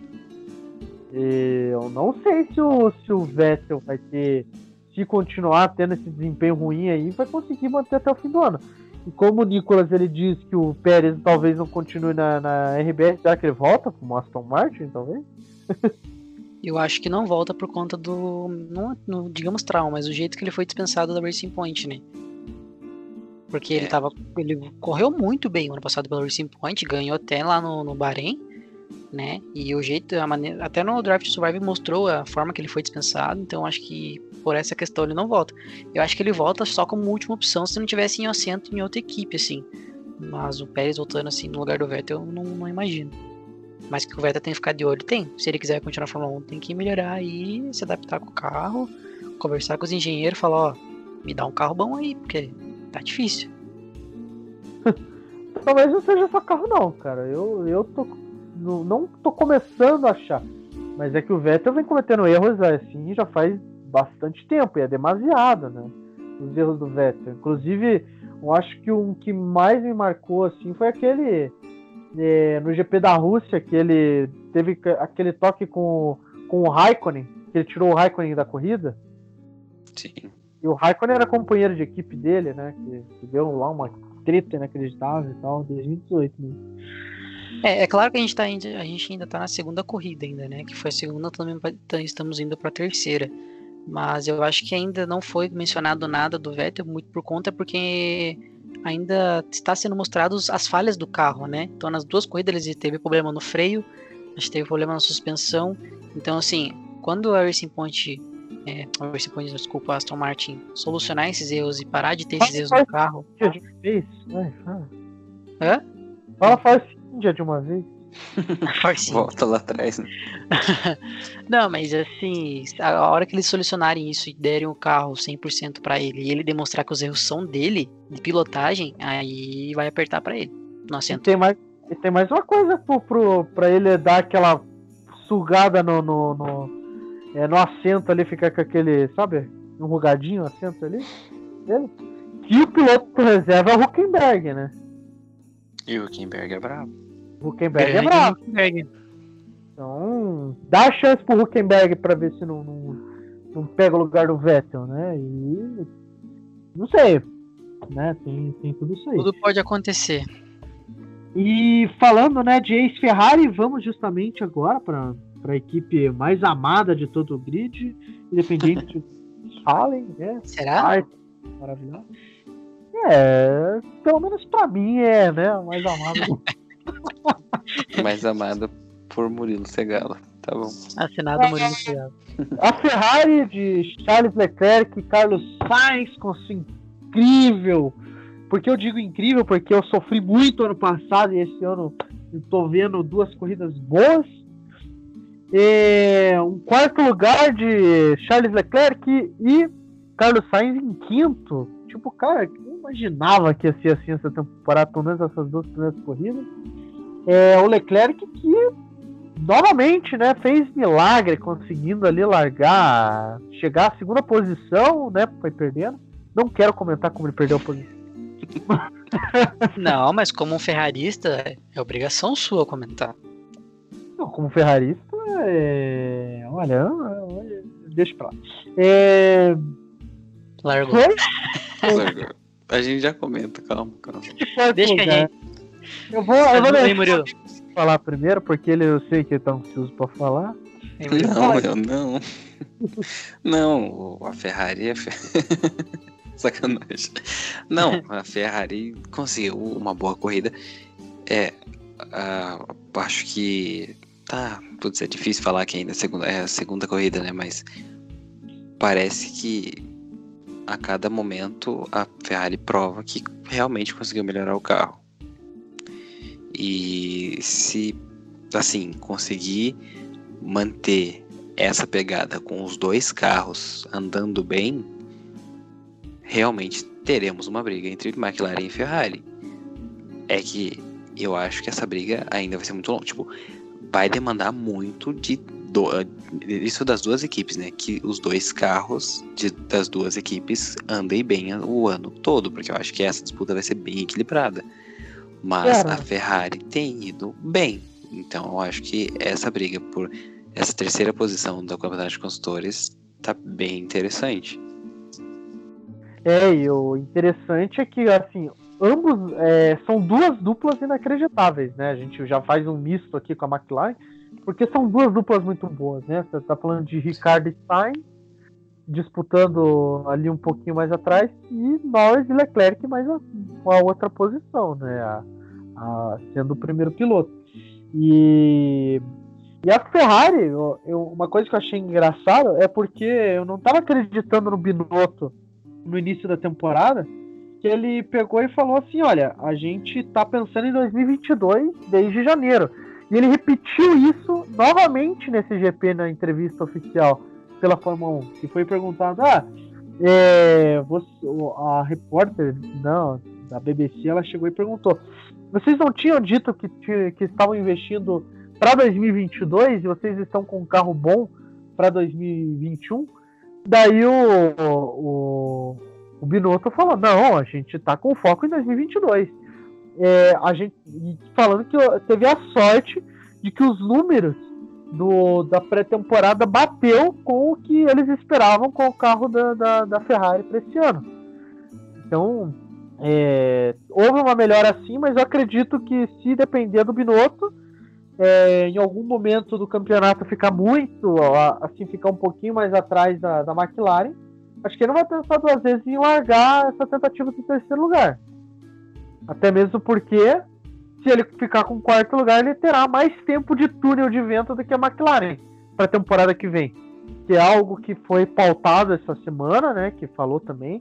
Eu não sei se o, se o Vettel vai ter. Se continuar tendo esse desempenho ruim aí, vai conseguir manter até o fim do ano. E como o Nicolas ele diz que o Pérez talvez não continue na, na RBS, será que ele volta pro Aston Martin, talvez? Eu acho que não volta por conta do. Não, digamos, trauma, mas o jeito que ele foi dispensado da Racing Point, né? Porque é. ele tava. Ele correu muito bem o ano passado pela Racing Point, ganhou até lá no, no Bahrein, né? E o jeito, a maneira. Até no Draft Survive mostrou a forma que ele foi dispensado, então acho que por essa questão ele não volta. Eu acho que ele volta só como última opção se não tivesse em assento em outra equipe, assim. Mas o Pérez voltando assim no lugar do Vettel, eu não, não imagino. Mas que o Vettel tem que ficar de olho, tem. Se ele quiser continuar na Fórmula 1, tem que melhorar aí, se adaptar com o carro, conversar com os engenheiros, falar, ó, me dá um carro bom aí, porque tá difícil. Talvez não seja só carro não, cara. Eu, eu tô. Não, não tô começando a achar. Mas é que o Vettel vem cometendo erros assim já faz bastante tempo, e é demasiado, né? Os erros do Vettel. Inclusive, eu acho que um que mais me marcou assim foi aquele é, no GP da Rússia, que ele teve aquele toque com, com o Raikkonen, que ele tirou o Raikkonen da corrida. Sim. E o Raikkonen era companheiro de equipe dele, né? Que, que deu lá uma treta inacreditável e tal, 2018 mesmo. É, é claro que a gente, tá, a gente ainda tá na segunda corrida ainda, né? Que foi a segunda, também estamos indo para a terceira. Mas eu acho que ainda não foi mencionado nada do Vettel, muito por conta porque ainda está sendo mostrados as falhas do carro, né? Então nas duas corridas ele teve problema no freio, a gente teve problema na suspensão. Então assim, quando a Racing Point, é, a Racing Point, desculpa, a Aston Martin solucionar esses erros e parar de ter esses erros no carro. Hã? Fala faz dia de uma vez. Volta lá atrás, né? Não, mas assim, a hora que eles solucionarem isso e derem o carro 100% para ele e ele demonstrar que os erros são dele, de pilotagem, aí vai apertar para ele. No assento. E tem mais, e tem mais uma coisa pro, pro, pra ele dar aquela sugada no, no, no, é, no assento ali, ficar com aquele, sabe, enrugadinho o assento ali. Ele. E o piloto reserva é o Huckenberg, né? E o Huckenberg é brabo. Huckenberg é, é bravo. Então, dá chance pro Huckenberg pra ver se não, não, não, pega o lugar do Vettel, né? E. Não sei. Né? Tem, tem tudo isso aí. Tudo pode acontecer. E falando né, de ex-Ferrari, vamos justamente agora para a equipe mais amada de todo o grid, independente de Allen, né? Será? Maravilhoso. É, pelo menos para mim é, né? Mais amado. mais amado por Murilo Segala. Tá bom. Assinado Murilo Segala. A Ferrari de Charles Leclerc e Carlos Sainz com sua incrível porque eu digo incrível? Porque eu sofri muito ano passado e esse ano estou vendo duas corridas boas. E um quarto lugar de Charles Leclerc e Carlos Sainz em quinto. Tipo, cara, eu imaginava que ia ser assim essa temporada, pelo menos essas duas primeiras corridas. É, o Leclerc que novamente, né, fez milagre conseguindo ali largar, chegar à segunda posição, né, foi perdendo. Não quero comentar como ele perdeu a posição Não, mas como um ferrarista, é obrigação sua comentar. Não, como ferrarista, é... olha, olha, deixa pra lá. É... Largou. Largou. A gente já comenta, calma, calma. Deixa que a gente. Eu vou, eu vou deixar falar primeiro, porque ele, eu sei que ele tá ansioso pra falar. Não, eu não. Não, a Ferrari é. Sacanagem. Não, a Ferrari conseguiu uma boa corrida. É, uh, acho que tá, putz, é difícil falar que ainda é a segunda, é a segunda corrida, né? Mas parece que a cada momento a Ferrari prova que realmente conseguiu melhorar o carro. E se assim conseguir manter essa pegada com os dois carros andando bem, realmente teremos uma briga entre McLaren e Ferrari. É que eu acho que essa briga ainda vai ser muito longa. Tipo, vai demandar muito de do, isso das duas equipes, né? Que os dois carros de, das duas equipes andem bem o ano todo, porque eu acho que essa disputa vai ser bem equilibrada. Mas a Ferrari tem ido bem. Então eu acho que essa briga por essa terceira posição do Campeonato de Construtores tá bem interessante. É, e o interessante é que, assim, ambos é, são duas duplas inacreditáveis, né? A gente já faz um misto aqui com a McLaren, porque são duas duplas muito boas, né? Você tá falando de Ricardo Stein disputando ali um pouquinho mais atrás e Norris e Leclerc mais a, a outra posição, né? A, a, sendo o primeiro piloto. E, e a Ferrari, eu, eu, uma coisa que eu achei engraçado é porque eu não estava acreditando no Binotto no início da temporada, que ele pegou e falou assim: olha, a gente tá pensando em 2022 desde janeiro. E ele repetiu isso novamente nesse GP na entrevista oficial pela Fórmula 1, que foi perguntado: ah, é, você, a repórter não, da BBC ela chegou e perguntou: vocês não tinham dito que, que estavam investindo para 2022 e vocês estão com um carro bom para 2021? Daí o, o, o Binotto falou: não, a gente tá com foco em 2022. É, a gente falando que teve a sorte de que os números do, da pré-temporada bateu com o que eles esperavam com o carro da, da, da Ferrari para esse ano. Então, é, houve uma melhora sim, mas eu acredito que se depender do Binotto, é, em algum momento do campeonato ficar muito, assim, ficar um pouquinho mais atrás da, da McLaren, acho que ele não vai pensar duas vezes em largar essa tentativa do terceiro lugar. Até mesmo porque, se ele ficar com quarto lugar, ele terá mais tempo de túnel de vento do que a McLaren para a temporada que vem. Que é algo que foi pautado essa semana, né? Que falou também.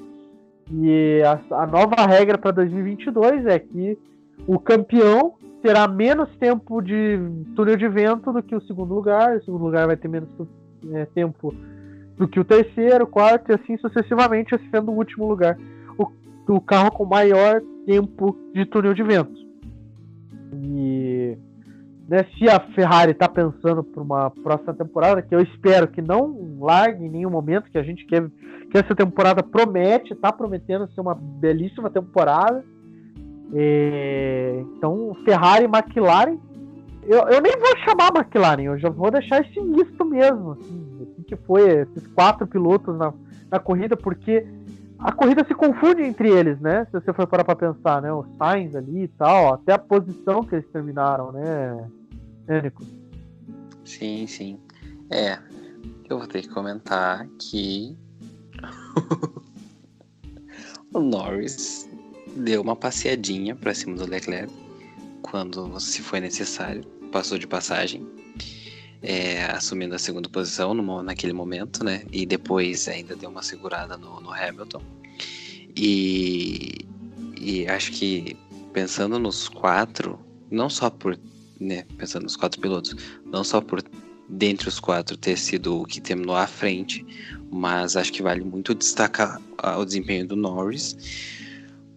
E a, a nova regra para 2022 é que o campeão terá menos tempo de túnel de vento do que o segundo lugar, o segundo lugar vai ter menos é, tempo do que o terceiro, quarto e assim sucessivamente, sendo o último lugar o, o carro com maior tempo de túnel de vento. E né, se a Ferrari está pensando para uma próxima temporada, que eu espero que não largue em nenhum momento, que a gente quer que essa temporada promete, está prometendo ser uma belíssima temporada é, então, Ferrari McLaren. Eu, eu nem vou chamar McLaren, eu já vou deixar esse misto mesmo. Assim, assim que foi esses quatro pilotos na, na corrida, porque a corrida se confunde entre eles, né? Se você for parar pra pensar, né? Os Sainz ali e tal, até a posição que eles terminaram, né, Ênico? Sim, sim. É, eu vou ter que comentar que o Norris deu uma passeadinha para cima do Leclerc quando se foi necessário, passou de passagem, é, assumindo a segunda posição no, naquele momento, né? E depois ainda deu uma segurada no, no Hamilton. E, e acho que pensando nos quatro, não só por, né, pensando nos quatro pilotos, não só por dentre os quatro ter sido o que terminou à frente, mas acho que vale muito destacar o desempenho do Norris,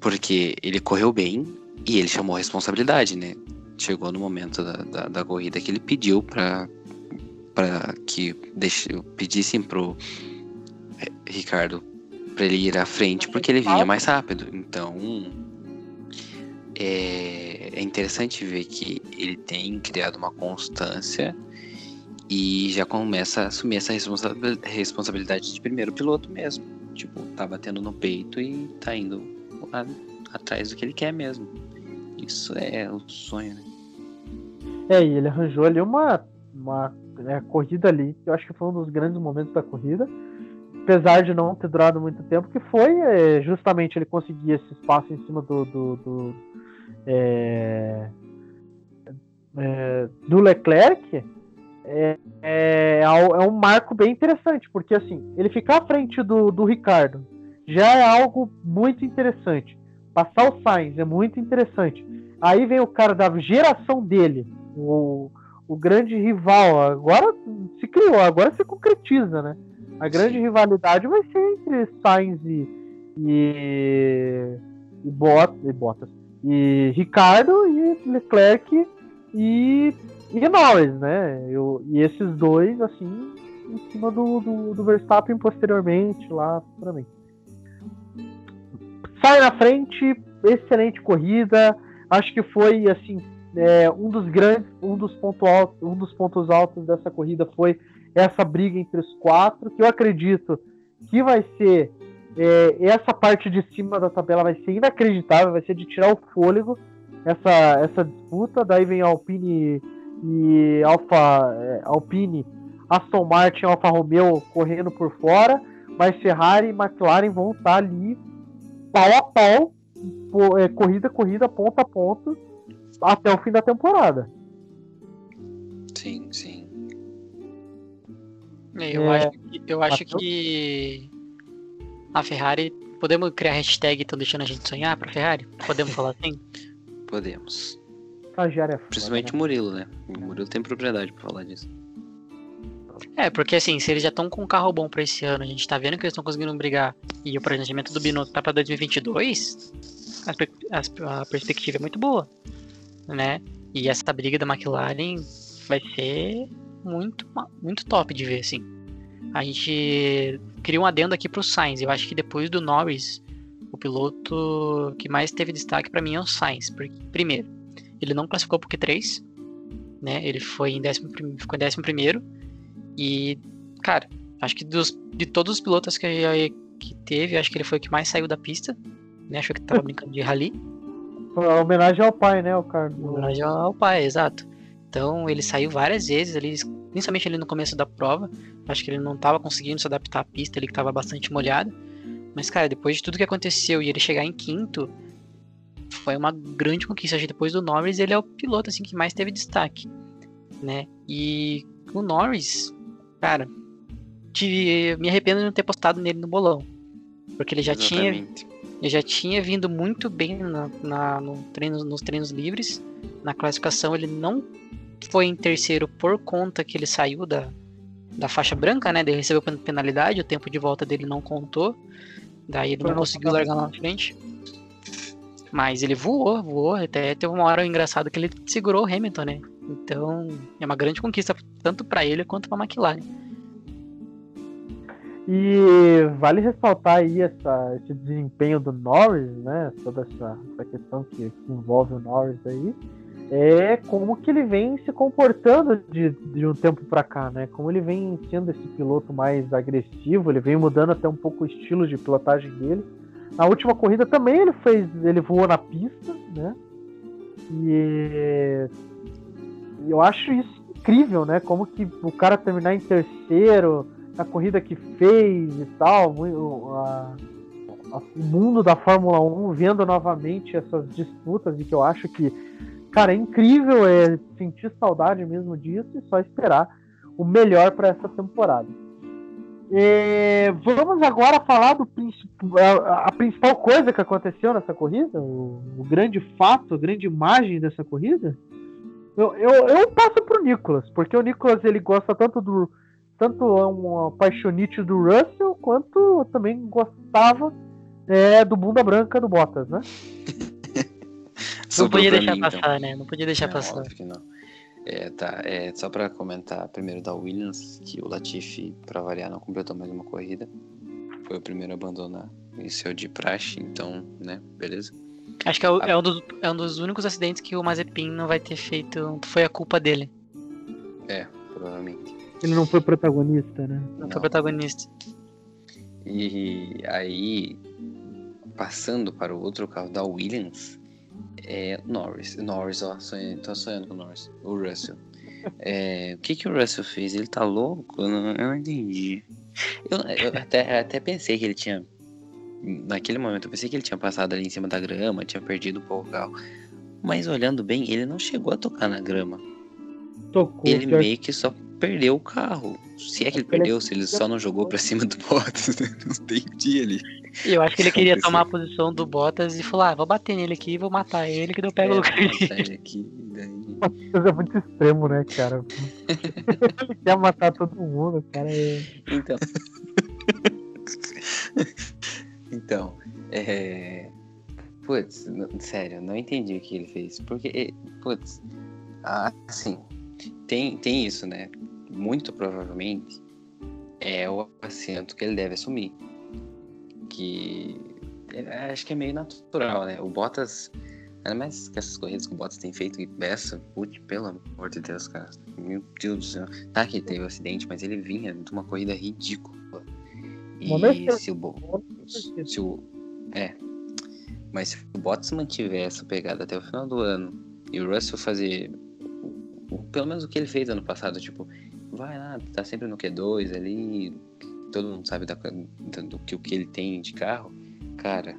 porque ele correu bem e ele chamou a responsabilidade, né? Chegou no momento da, da, da corrida que ele pediu para para que deixe, pedissem pro Ricardo para ele ir à frente, porque ele vinha mais rápido. Então é, é interessante ver que ele tem criado uma constância e já começa a assumir essa responsabilidade de primeiro piloto mesmo. Tipo, tá batendo no peito e tá indo a, atrás do que ele quer mesmo. Isso é o sonho, né? É, e ele arranjou ali uma, uma né, corrida ali, que eu acho que foi um dos grandes momentos da corrida. Apesar de não ter durado muito tempo, que foi é, justamente ele conseguir esse espaço em cima do, do, do, é, é, do Leclerc é, é, é, um marco bem interessante, porque assim, ele ficar à frente do, do Ricardo já é algo muito interessante. Passar o Sainz é muito interessante. Aí vem o cara da geração dele, o, o grande rival. Agora se criou, agora se concretiza, né? A grande rivalidade vai ser entre Sainz e, e, e, Bot, e Bottas. E Ricardo e Leclerc e e Norris, né? Eu, e esses dois, assim, em cima do, do, do Verstappen posteriormente lá para mim. Sai na frente, excelente corrida. Acho que foi assim é, um dos grandes, um dos pontos altos, um dos pontos altos dessa corrida foi essa briga entre os quatro, que eu acredito que vai ser é, essa parte de cima da tabela vai ser inacreditável, vai ser de tirar o fôlego essa essa disputa. Daí vem Alpine e Alfa é, Alpine, Aston Martin, Alfa Romeo correndo por fora, mas Ferrari e McLaren vão estar ali pau a pau, é, corrida corrida, ponto a ponto, até o fim da temporada. Sim, sim. Eu é, acho, eu acho que a Ferrari. Podemos criar hashtag estão deixando a gente sonhar pra Ferrari? Podemos falar assim? Podemos estagiário é foda, Principalmente o né? Murilo, né? O Murilo tem propriedade pra falar disso. É, porque assim, se eles já estão com um carro bom pra esse ano, a gente tá vendo que eles estão conseguindo brigar e o planejamento do Binotto tá pra 2022, a, a, a, perspectiva é muito boa, né? E essa briga da McLaren vai ser muito, muito top de ver, assim. A gente cria um adendo aqui pro Sainz. Eu acho que depois do Norris, o piloto que mais teve destaque para mim é o Sainz. Porque, primeiro, ele não classificou pro Q3, né? Ele foi em décimo, ficou em décimo primeiro. E, cara, acho que dos, de todos os pilotos que, que teve, acho que ele foi o que mais saiu da pista. Né? Achou que tava brincando de rally. Uma homenagem ao pai, né, o Carlos? Homenagem ao pai, exato. Então ele saiu várias vezes, ali, principalmente ali no começo da prova. Acho que ele não estava conseguindo se adaptar à pista, ele que estava bastante molhado. Mas, cara, depois de tudo que aconteceu e ele chegar em quinto, foi uma grande conquista. Depois do Norris, ele é o piloto assim que mais teve destaque, né? E o Norris, cara, tive, me arrependo de não ter postado nele no bolão, porque ele já Exatamente. tinha ele já tinha vindo muito bem na, na no treino, nos treinos livres. Na classificação ele não foi em terceiro por conta que ele saiu da, da faixa branca, né? Ele recebeu penalidade, o tempo de volta dele não contou. Daí ele não conseguiu largar lá na frente. Mas ele voou, voou. Até teve uma hora engraçada que ele segurou o Hamilton, né? Então é uma grande conquista tanto para ele quanto para a McLaren. E vale ressaltar aí essa, esse desempenho do Norris, né? Toda essa, essa questão que, que, envolve o Norris aí. é como que ele vem se comportando de, de um tempo para cá, né? Como ele vem sendo esse piloto mais agressivo, ele vem mudando até um pouco o estilo de pilotagem dele. Na última corrida também ele fez, ele voou na pista, né? E eu acho isso incrível, né? Como que o cara terminar em terceiro, na corrida que fez e tal, a, a, o mundo da Fórmula 1 vendo novamente essas disputas e que eu acho que, cara, é incrível, é sentir saudade mesmo disso e só esperar o melhor para essa temporada. E vamos agora falar do a, a, principal coisa que aconteceu nessa corrida, o, o grande fato, a grande imagem dessa corrida. Eu, eu, eu passo pro Nicolas, porque o Nicolas ele gosta tanto do. Tanto é um apaixonite do Russell, quanto também gostava é, do bunda branca do Bottas, né? não podia deixar mim, passar, então. né? Não podia deixar é, passar. Óbvio que não. É, tá, é, só para comentar primeiro da Williams, que o Latifi, para variar, não completou mais uma corrida. Foi o primeiro a abandonar. Isso é o de praxe, então, né, beleza. Acho que é, o, é, um dos, é um dos únicos acidentes que o Mazepin não vai ter feito. Foi a culpa dele. É, provavelmente. Ele não foi protagonista, né? Não, não. foi protagonista. E aí, passando para o outro carro da Williams, é Norris. Norris, ó, tô sonhando com o Norris. O Russell. É, o que que o Russell fez? Ele tá louco? Eu não, eu não entendi. Eu, eu até, até pensei que ele tinha naquele momento eu pensei que ele tinha passado ali em cima da grama, tinha perdido um pouco o carro. Mas olhando bem, ele não chegou a tocar na grama. Tocou. Ele meio que só perdeu o carro. Se é que ele perdeu, se ele só não jogou pra cima do Bottas, não entendi ali. Eu acho que ele queria tomar a posição do Bottas e falou: ah, vou bater nele aqui, vou matar ele, que eu pego é, o lugar dele. Aqui, daí... é muito extremo, né, cara? ele quer matar todo mundo, cara. É... Então. Então, é. Putz, sério, não entendi o que ele fez. Porque, putz, assim, tem, tem isso, né? Muito provavelmente é o assento que ele deve assumir. Que é, acho que é meio natural, né? O Bottas, ainda mais que essas corridas que o Bottas tem feito e essa, putz, pelo amor de Deus, cara. Meu Deus do céu. Tá que teve um acidente, mas ele vinha de uma corrida ridícula. E se o, se o. É. Mas se o Bottas mantiver essa pegada até o final do ano e o Russell fazer. Pelo menos o que ele fez ano passado, tipo, vai lá, tá sempre no Q2 ali, todo mundo sabe da, da, do que o que ele tem de carro, cara,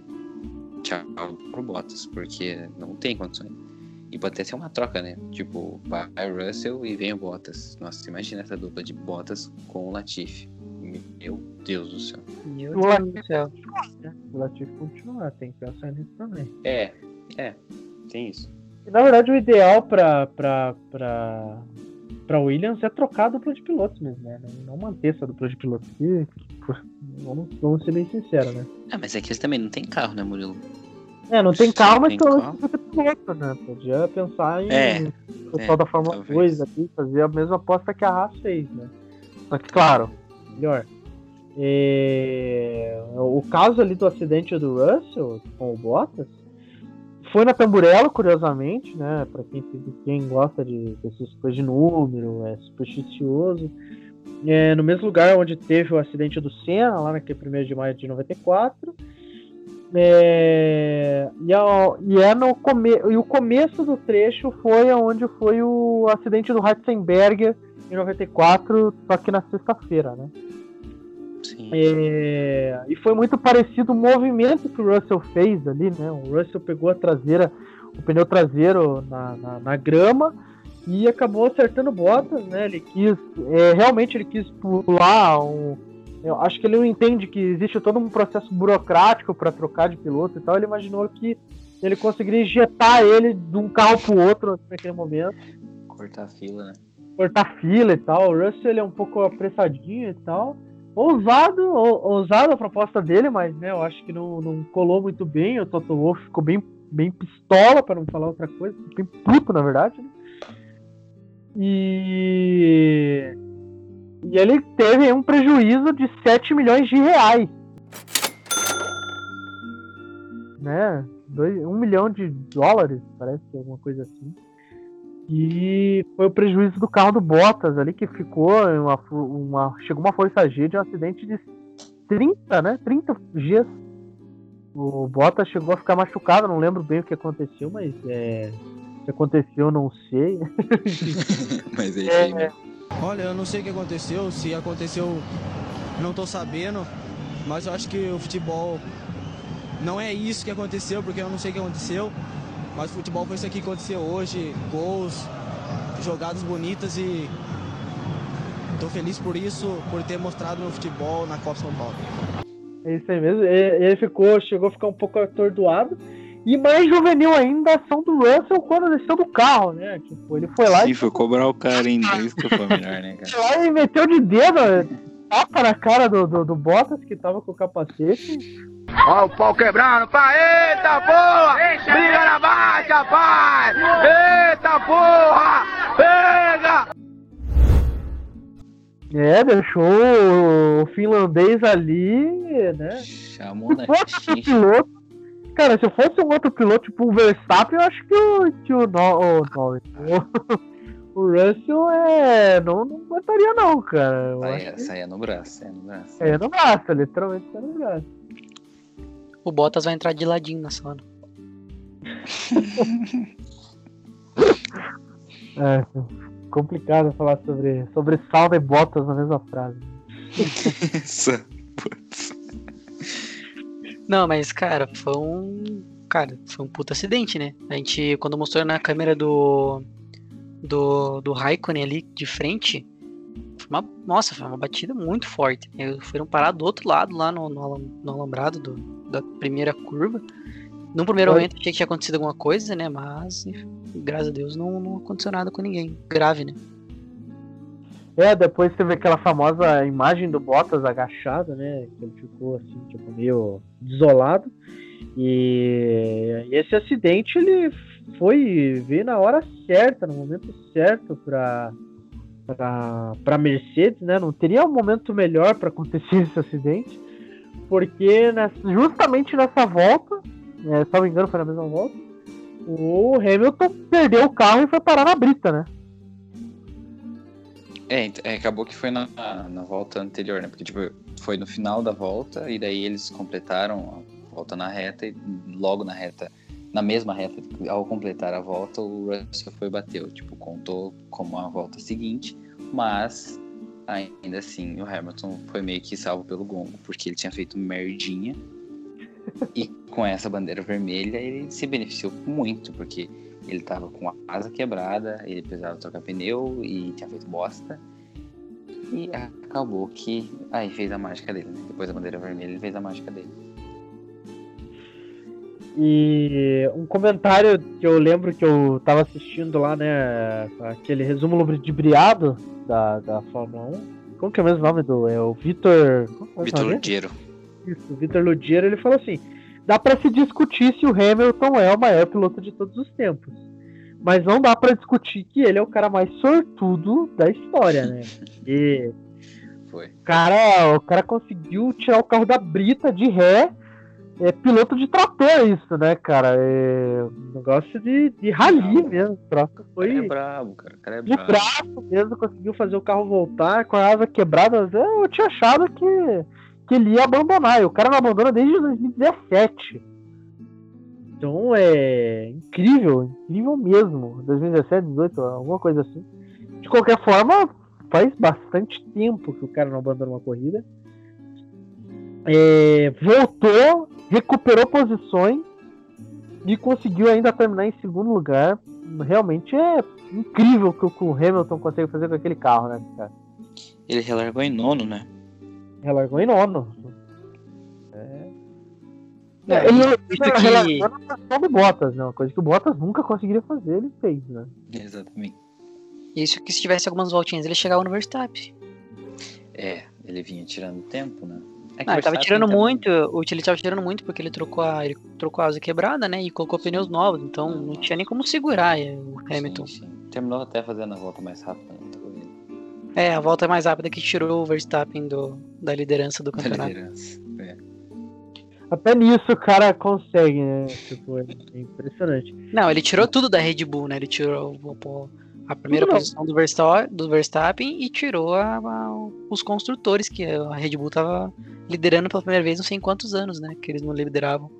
tchau pro Bottas, porque não tem condições. E pode até ser uma troca, né? Tipo, vai o Russell e vem o Bottas. Nossa, imagina essa dupla de Bottas com o Latifi. Meu Deus do céu. Meu o Deus do céu. O Latifi continuar, tem que pensar nisso também. É, é, tem isso. Na verdade, o ideal pra, pra, pra, pra Williams é trocar a dupla de pilotos mesmo, né? Não manter essa dupla de pilotos aqui. Vamos, vamos ser bem sinceros, né? É, mas é que eles também não tem carro, né, Murilo? É, não tem carro, mas pelo menos piloto, né? Podia pensar em é, o pessoal é, da Fórmula talvez. 2 aqui, fazer a mesma aposta que a Haas fez, né? Só que, claro, melhor. E... O caso ali do acidente do Russell com o Bottas foi na Tamburello, curiosamente, né? Para quem, quem gosta de dessas coisas de número, é supersticioso. É, no mesmo lugar onde teve o acidente do Senna, lá naquele 1 de maio de 94. É, e, e, é no come, e o começo do trecho foi onde foi o acidente do Ratzenberger em 94, só que na sexta-feira, né? É, e foi muito parecido o movimento que o Russell fez ali, né? O Russell pegou a traseira, o pneu traseiro na, na, na grama e acabou acertando botas, né? Ele quis, é, realmente ele quis pular um, eu acho que ele não entende que existe todo um processo burocrático para trocar de piloto e tal. Ele imaginou que ele conseguiria injetar ele de um carro pro outro naquele momento. Cortar fila, né? Cortar fila e tal. O Russell ele é um pouco apressadinho e tal ousado, ousado a proposta dele, mas né, eu acho que não, não colou muito bem. O Toto Wolff ficou bem, bem pistola, para não falar outra coisa, bem puto, na verdade. Né? E... e ele teve um prejuízo de 7 milhões de reais. Né? 1 um milhão de dólares, parece, alguma coisa assim. E foi o prejuízo do carro do Bottas ali, que ficou uma, uma chegou uma força G de um acidente de 30, né? 30 Gs. O Bottas chegou a ficar machucado, não lembro bem o que aconteceu, mas é, que aconteceu não sei. mas é isso aí mesmo. Olha, eu não sei o que aconteceu, se aconteceu, não tô sabendo, mas eu acho que o futebol não é isso que aconteceu, porque eu não sei o que aconteceu, mas o futebol foi isso aqui que aconteceu hoje, gols, jogadas bonitas e tô feliz por isso, por ter mostrado meu futebol na Copa São Paulo. É isso aí mesmo, ele ficou, chegou a ficar um pouco atordoado, e mais juvenil ainda a ação do Russell quando desceu do carro, né? Tipo, ele foi lá Sim, e. foi cobrar o cara ainda, isso que foi melhor, né, cara? Foi lá e meteu de dedo, tapa na cara do, do, do Bottas, que tava com o capacete. Ó o pau quebrando, pai! Eita porra! Briga na baixa, pai! Eita porra! Pega! É, deixou o finlandês ali, né? Chamou na Se fosse outro xixi. piloto, cara, se eu fosse um outro piloto, tipo o Verstappen, eu acho que o, que o, no, o, o, o Russell é, não, não aguentaria não, cara. Saia, que saia no braço, saia no braço. é no braço, literalmente é no braço. O Bottas vai entrar de ladinho na sala. É, complicado falar sobre, sobre salda e botas na mesma frase. Isso. Putz. Não, mas, cara, foi um. Cara, foi um puta acidente, né? A gente, quando mostrou na câmera do. Do, do Raikkonen ali de frente, uma, nossa, foi uma batida muito forte. Eles foram parar do outro lado, lá no, no, no alambrado do, da primeira curva. Num primeiro Foi. momento achei que tinha acontecido alguma coisa, né? Mas, graças a Deus, não, não aconteceu nada com ninguém. Grave, né? É, depois teve aquela famosa imagem do Bottas agachado, né? Que ele ficou assim, tipo, meio desolado. E esse acidente ele foi ver na hora certa, no momento certo para para Mercedes, né? Não teria um momento melhor para acontecer esse acidente, porque nessa- justamente nessa volta, é, se não me engano foi na mesma volta, o Hamilton perdeu o carro e foi parar na brita, né? É, é, acabou que foi na, na volta anterior, né? Porque tipo, foi no final da volta e daí eles completaram a volta na reta e logo na reta, na mesma reta, ao completar a volta, o Russell foi bateu. Tipo, contou como a volta seguinte, mas ainda assim o Hamilton foi meio que salvo pelo gongo, porque ele tinha feito merdinha. E com essa bandeira vermelha ele se beneficiou muito, porque ele tava com a asa quebrada, ele precisava trocar pneu e tinha feito bosta. E acabou que aí fez a mágica dele, né? Depois da bandeira vermelha ele fez a mágica dele. E um comentário que eu lembro que eu tava assistindo lá, né? Aquele resumo ludibriado da, da Fórmula 1. Como que é o mesmo nome do. É o Vitor. é Vitor? Ludiero. Isso, o Vitor Ludiero, ele falou assim: dá pra se discutir se o Hamilton é o maior piloto de todos os tempos. Mas não dá pra discutir que ele é o cara mais sortudo da história, né? E Foi. o cara, o cara conseguiu tirar o carro da brita de ré. É piloto de trator isso, né, cara? É um negócio de, de rally mesmo. O foi cara é brabo, cara. Cara é de brabo. braço mesmo, conseguiu fazer o carro voltar com a asa quebrada. Eu tinha achado que, que ele ia abandonar. E o cara não abandona desde 2017. Então é incrível, incrível mesmo. 2017, 2018, alguma coisa assim. De qualquer forma, faz bastante tempo que o cara não abandona uma corrida. É, voltou, recuperou posições e conseguiu ainda terminar em segundo lugar. Realmente é incrível o que o Hamilton consegue fazer com aquele carro, né, cara? Ele relargou em nono, né? Relargou em nono. É, ele visto ele que- relargou na posição do Bottas, né? Uma coisa que o Bottas nunca conseguiria fazer, ele fez, né? Exatamente. Isso que se tivesse algumas voltinhas, ele chegava no Verstappen. É, ele vinha tirando tempo, né? É que Ah, o ele tava tirando também- muito, o ele tava tirando muito porque ele trocou a, ele trocou a asa quebrada, né? E colocou pneus novos, então não tinha nem como segurar é, o Hamilton. Sim, sim. Terminou até fazendo a volta mais rápida né. É, a volta mais rápida que tirou o Verstappen do, da liderança do Da campeonato. liderança. É. até nisso o cara consegue, né? Tipo, é impressionante. Não, ele tirou tudo da Red Bull, né? Ele tirou pô, a primeira posição do Verstappen, do Verstappen e tirou a, a, os construtores, que a Red Bull tava liderando pela primeira vez não sei em quantos anos, né? Que eles não lideravam.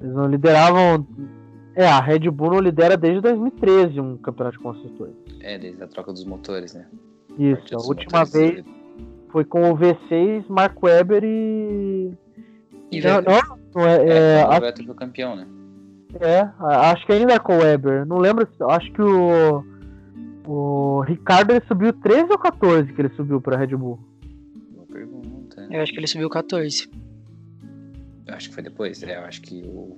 Eles não lideravam. É, a Red Bull não lidera desde 2013 um campeonato de construtores. É, desde a troca dos motores, né? Isso, a última vez foi com o V6, Mark Webber e. E não, não, não é. é, é o Vettel foi campeão, né? É, acho que ainda é com o Weber. Não lembro, acho que o. O Ricardo ele subiu 13 ou 14 que ele subiu pra Red Bull? Boa pergunta. Eu acho que ele subiu 14. Eu acho que foi depois, é, eu acho que o.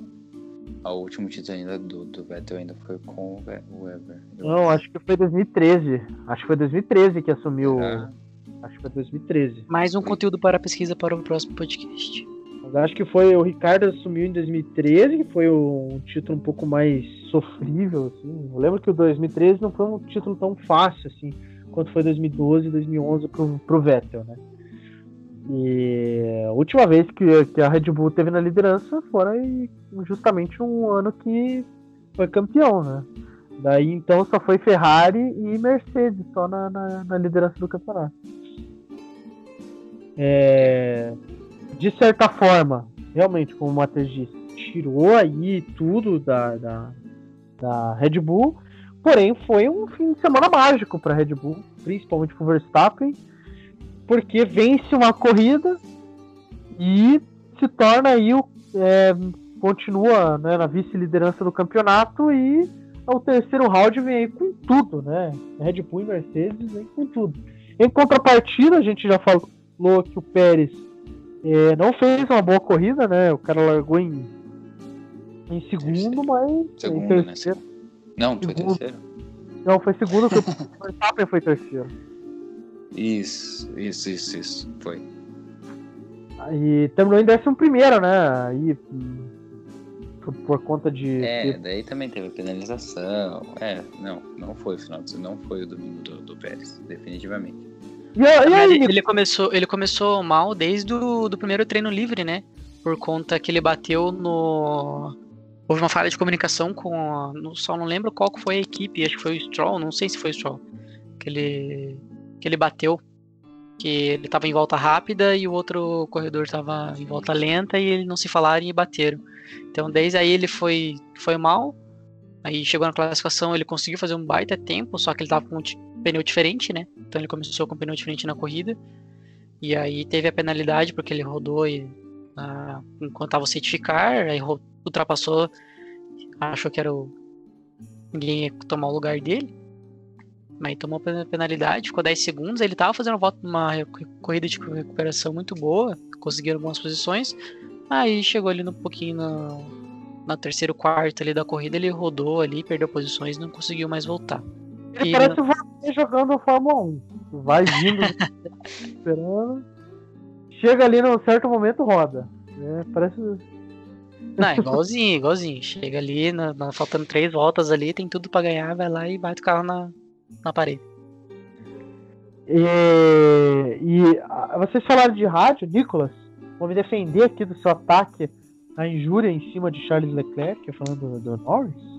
O último título ainda do, do Vettel ainda foi com o Weber. Não, acho que foi 2013. Acho que foi 2013 que assumiu. É. Acho que foi 2013. Mais um conteúdo para pesquisa para o próximo podcast. Acho que foi o Ricardo assumiu em 2013, que foi um título um pouco mais sofrível. Assim. Eu lembro que o 2013 não foi um título tão fácil assim quanto foi 2012 e 2011 pro, pro Vettel, né? E a última vez que, que a Red Bull teve na liderança foi justamente um ano que foi campeão, né? Daí então só foi Ferrari e Mercedes só na, na, na liderança do campeonato. É, de certa forma, realmente, como o Matheus disse, tirou aí tudo da, da, da Red Bull, porém foi um fim de semana mágico para Red Bull, principalmente para o Verstappen, porque vence uma corrida e se torna aí o, é, continua né, na vice-liderança do campeonato e o terceiro round vem aí com tudo, né? Red Bull e Mercedes vem com tudo. Em contrapartida, a gente já falou que o Pérez é, não fez uma boa corrida, né? O cara largou em, em segundo, mas. Segundo, né? terceiro. Né? Não, foi terceiro. Não, foi segundo que o Verstappen foi terceiro. Isso, isso, isso, isso. Foi. E terminou em décimo primeiro, né? Aí por, conta de. É, daí também teve penalização. É, não, não foi o final de não foi o domingo do, do Pérez, definitivamente. E, e aí? Ele, ele, começou, ele começou mal desde o do primeiro treino livre, né? Por conta que ele bateu no. Houve uma falha de comunicação com. A... Só não lembro qual foi a equipe, acho que foi o Stroll, não sei se foi o Stroll. Que ele. Que ele bateu. Que ele tava em volta rápida e o outro corredor tava em volta lenta e eles não se falaram e bateram. Então desde aí ele foi, foi mal. Aí chegou na classificação, ele conseguiu fazer um baita tempo, só que ele tava com pneu diferente, né? Então ele começou com um pneu diferente na corrida. E aí teve a penalidade porque ele rodou e, ah, enquanto estava certificar, aí ultrapassou, achou que era o. ninguém ia tomar o lugar dele. Mas tomou a penalidade, ficou 10 segundos. Ele estava fazendo uma corrida de recuperação muito boa, conseguiu algumas posições. Aí chegou ali no pouquinho no, na terceiro quarto ali da corrida, ele rodou ali, perdeu posições e não conseguiu mais voltar. Ele e parece não... jogando Fórmula 1. Vai vindo, esperando. Chega ali num certo momento, roda. É, parece. Não, é igualzinho, igualzinho. Chega ali, na, na, faltando três voltas ali, tem tudo para ganhar, vai lá e bate o carro na, na parede. E, e vocês falaram de rádio, Nicolas? Vou me defender aqui do seu ataque à injúria em cima de Charles Leclerc, falando do, do Norris.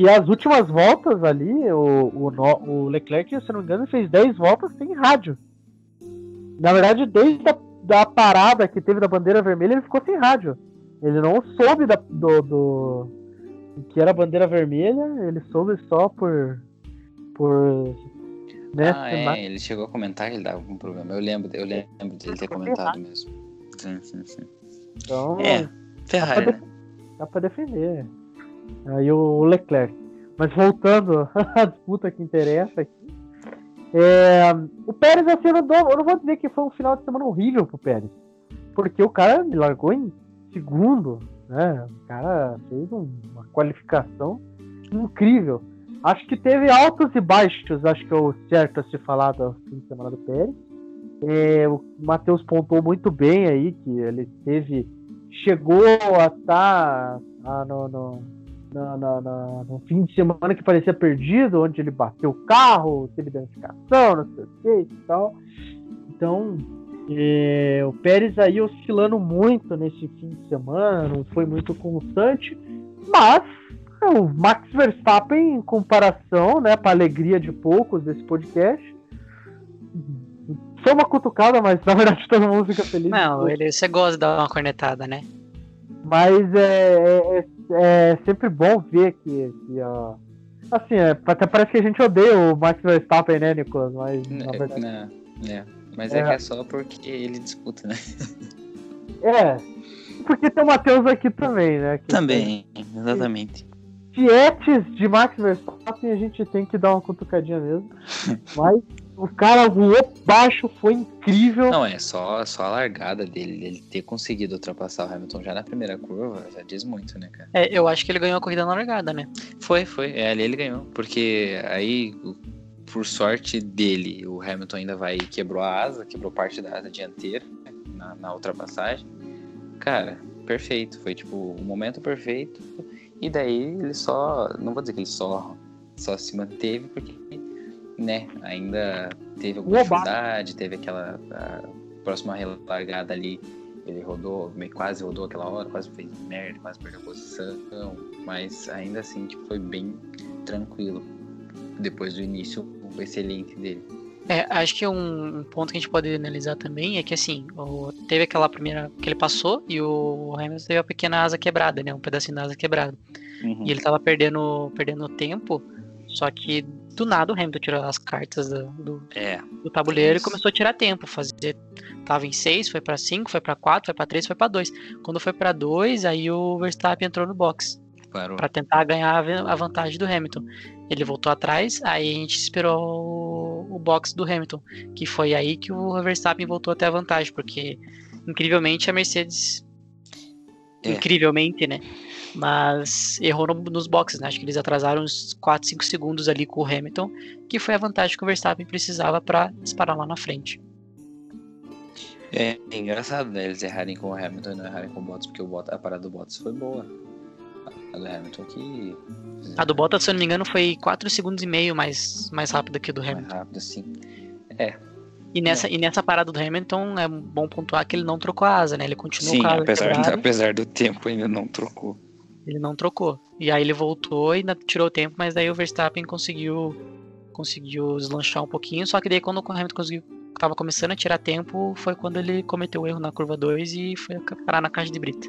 Que as últimas voltas ali, o, o, o Leclerc, se não me engano, fez 10 voltas sem rádio. Na verdade, desde a da parada que teve da bandeira vermelha, ele ficou sem rádio. Ele não soube da, do, do que era a bandeira vermelha, ele soube só por. por. Né, ah, é, ele chegou a comentar que ele dava algum problema. Eu lembro, eu lembro dele ter comentado mesmo. Sim, sim, sim. Então, é, Ferrari. Dá pra, dá pra defender. Aí o Leclerc. Mas voltando à disputa que interessa aqui. É, o Pérez, assim, eu não, eu não vou dizer que foi um final de semana horrível pro Pérez. Porque o cara me largou em segundo, né? O cara fez uma qualificação incrível. Acho que teve altos e baixos, acho que é o certo a se falar do fim de semana do Pérez. É, o Matheus pontou muito bem aí que ele teve. Chegou a estar tá, no, no na, na, na, no fim de semana que parecia perdido, onde ele bateu o carro, teve identificação, não sei o que e tal. Então, É, o Pérez aí oscilando muito nesse fim de semana, não foi muito constante, mas é, o Max Verstappen, em comparação, né, para alegria de poucos desse podcast, foi uma cutucada, mas na verdade todo mundo fica feliz. Não, ele, você gosta de dar uma cornetada, né? Mas é, é, é, é sempre bom ver que, que a. Assim, é, até parece que a gente odeia o Max Verstappen, né, Nicolas? Mas na verdade. Não, é. Mas é. é que é só porque ele disputa, né? É. Porque tem o Matheus aqui também, né? também, exatamente. Tietes de Max Verstappen a gente tem que dar uma cutucadinha mesmo. Mas o cara voou baixo, foi incrível. Não, é só, só a largada dele, ele ter conseguido ultrapassar o Hamilton já na primeira curva, já diz muito, né, cara? É, eu acho que ele ganhou a corrida na largada, né? Foi, foi. É, ali ele ganhou. Porque aí, por sorte dele, o Hamilton ainda vai quebrou a asa, quebrou parte da asa dianteira né, na, na ultrapassagem. Cara, perfeito. Foi tipo o momento perfeito. E daí ele só. Não vou dizer que ele só, só se manteve, porque né, ainda teve alguma dificuldade, teve aquela próxima relargada ali, ele rodou, meio quase rodou aquela hora, quase fez merda, quase perdeu a posição, mas ainda assim tipo, foi bem tranquilo depois do início excelente dele. É, acho que um, ponto que a gente pode analisar também é que assim, o, teve aquela primeira que ele passou e o Hamilton teve a pequena asa quebrada, né? Um pedacinho da asa quebrada. Uhum. E ele tava perdendo, perdendo tempo, só que do nada o Hamilton tirou as cartas do, do, é, do tabuleiro e começou a tirar tempo. Fazer, tava em 6, foi para 5, foi para 4, foi para 3, foi para 2. Quando foi para 2, aí o Verstappen entrou no box. para tentar ganhar a vantagem do Hamilton. Ele voltou atrás, aí a gente esperou o, o box do Hamilton, que foi aí que o Verstappen voltou até a vantagem, porque incrivelmente a Mercedes é. incrivelmente, né? Mas errou no, nos boxes, né? Acho que eles atrasaram uns 4, 5 segundos ali com o Hamilton, que foi a vantagem que o Verstappen precisava para disparar lá na frente. É, é, engraçado, né? Eles errarem com o Hamilton e não errarem com o Bottas, porque o Bottas, a parada do Bottas foi boa. A do Hamilton que. A do Bottas, se eu não me engano, foi 4 segundos e meio mais, mais rápida que a do Hamilton. Mais rápido, sim. É, e nessa, é. e nessa parada do Hamilton é bom pontuar que ele não trocou a asa, né? Ele continuou Sim, com a asa apesar, quebrada, apesar do tempo ainda não trocou. Ele não trocou. E aí ele voltou e tirou o tempo, mas daí o Verstappen conseguiu conseguiu deslanchar um pouquinho, só que daí quando o Hamilton conseguiu tava começando a tirar tempo, foi quando ele cometeu o erro na curva 2 e foi parar na caixa de brita.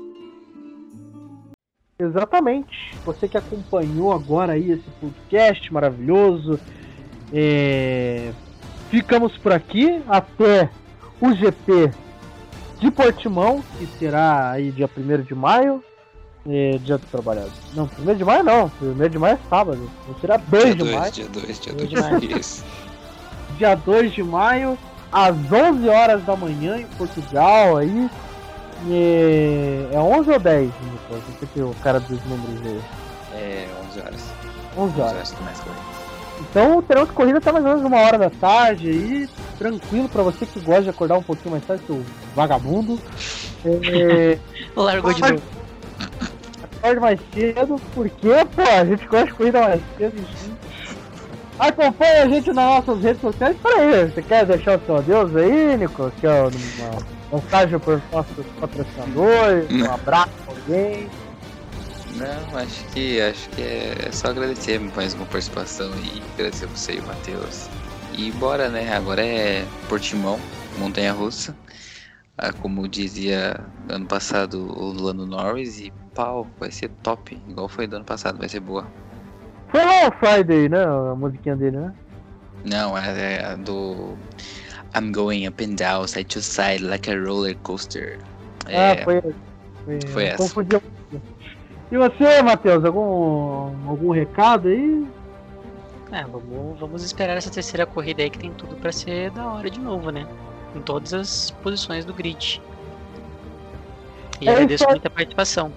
Exatamente. Você que acompanhou agora aí esse podcast maravilhoso, é... ficamos por aqui até o GP de Portimão, que será aí dia 1 de maio. É, dia do trabalhador. Não, 1 de maio não. 1 de maio é sábado. Não será 2 dia de dois, maio. Dia 2, dia 2 de maio. Isso. Dia 2 de maio, às 11 horas da manhã em Portugal aí. É, é 11 ou 10, Nicolas? Não sei que o cara dos números aí. É 11 horas. 11 horas. 11 horas começa então teremos corrida até mais ou menos uma hora da tarde aí, tranquilo pra você que gosta de acordar um pouquinho mais tarde, seu vagabundo. É... Largou de novo acorde mais cedo, porque, pô, a gente gosta de corrida mais cedo, enfim. Acompanhe a gente nas nossas redes sociais. Peraí, você quer deixar o seu adeus aí, Nico? Quer uma mensagem para os nossos patrocinadores? Um abraço pra alguém? Não, acho que acho que é só agradecer mais uma participação e agradecer você e o Matheus. E bora, né? Agora é Portimão, Montanha Russa. Ah, como dizia ano passado o Lando Norris, e pau, vai ser top, igual foi do ano passado, vai ser boa. Foi lá o Friday, né? A musiquinha dele, né? Não, é, é a do I'm going up and down, side to side, like a roller coaster. É, ah, foi, foi, foi essa. Confundi. E você, Matheus, algum, algum recado aí? É, vamos, vamos esperar essa terceira corrida aí que tem tudo para ser da hora de novo, né? Em todas as posições do grid. E é agradeço muita participação.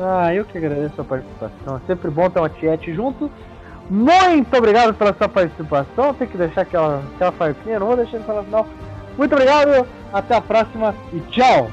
Ah, eu que agradeço a participação. É sempre bom ter uma tiete junto. Muito obrigado pela sua participação. Tem que deixar aquela, aquela farpinha, não vou deixar ele falar final. Muito obrigado, até a próxima e tchau!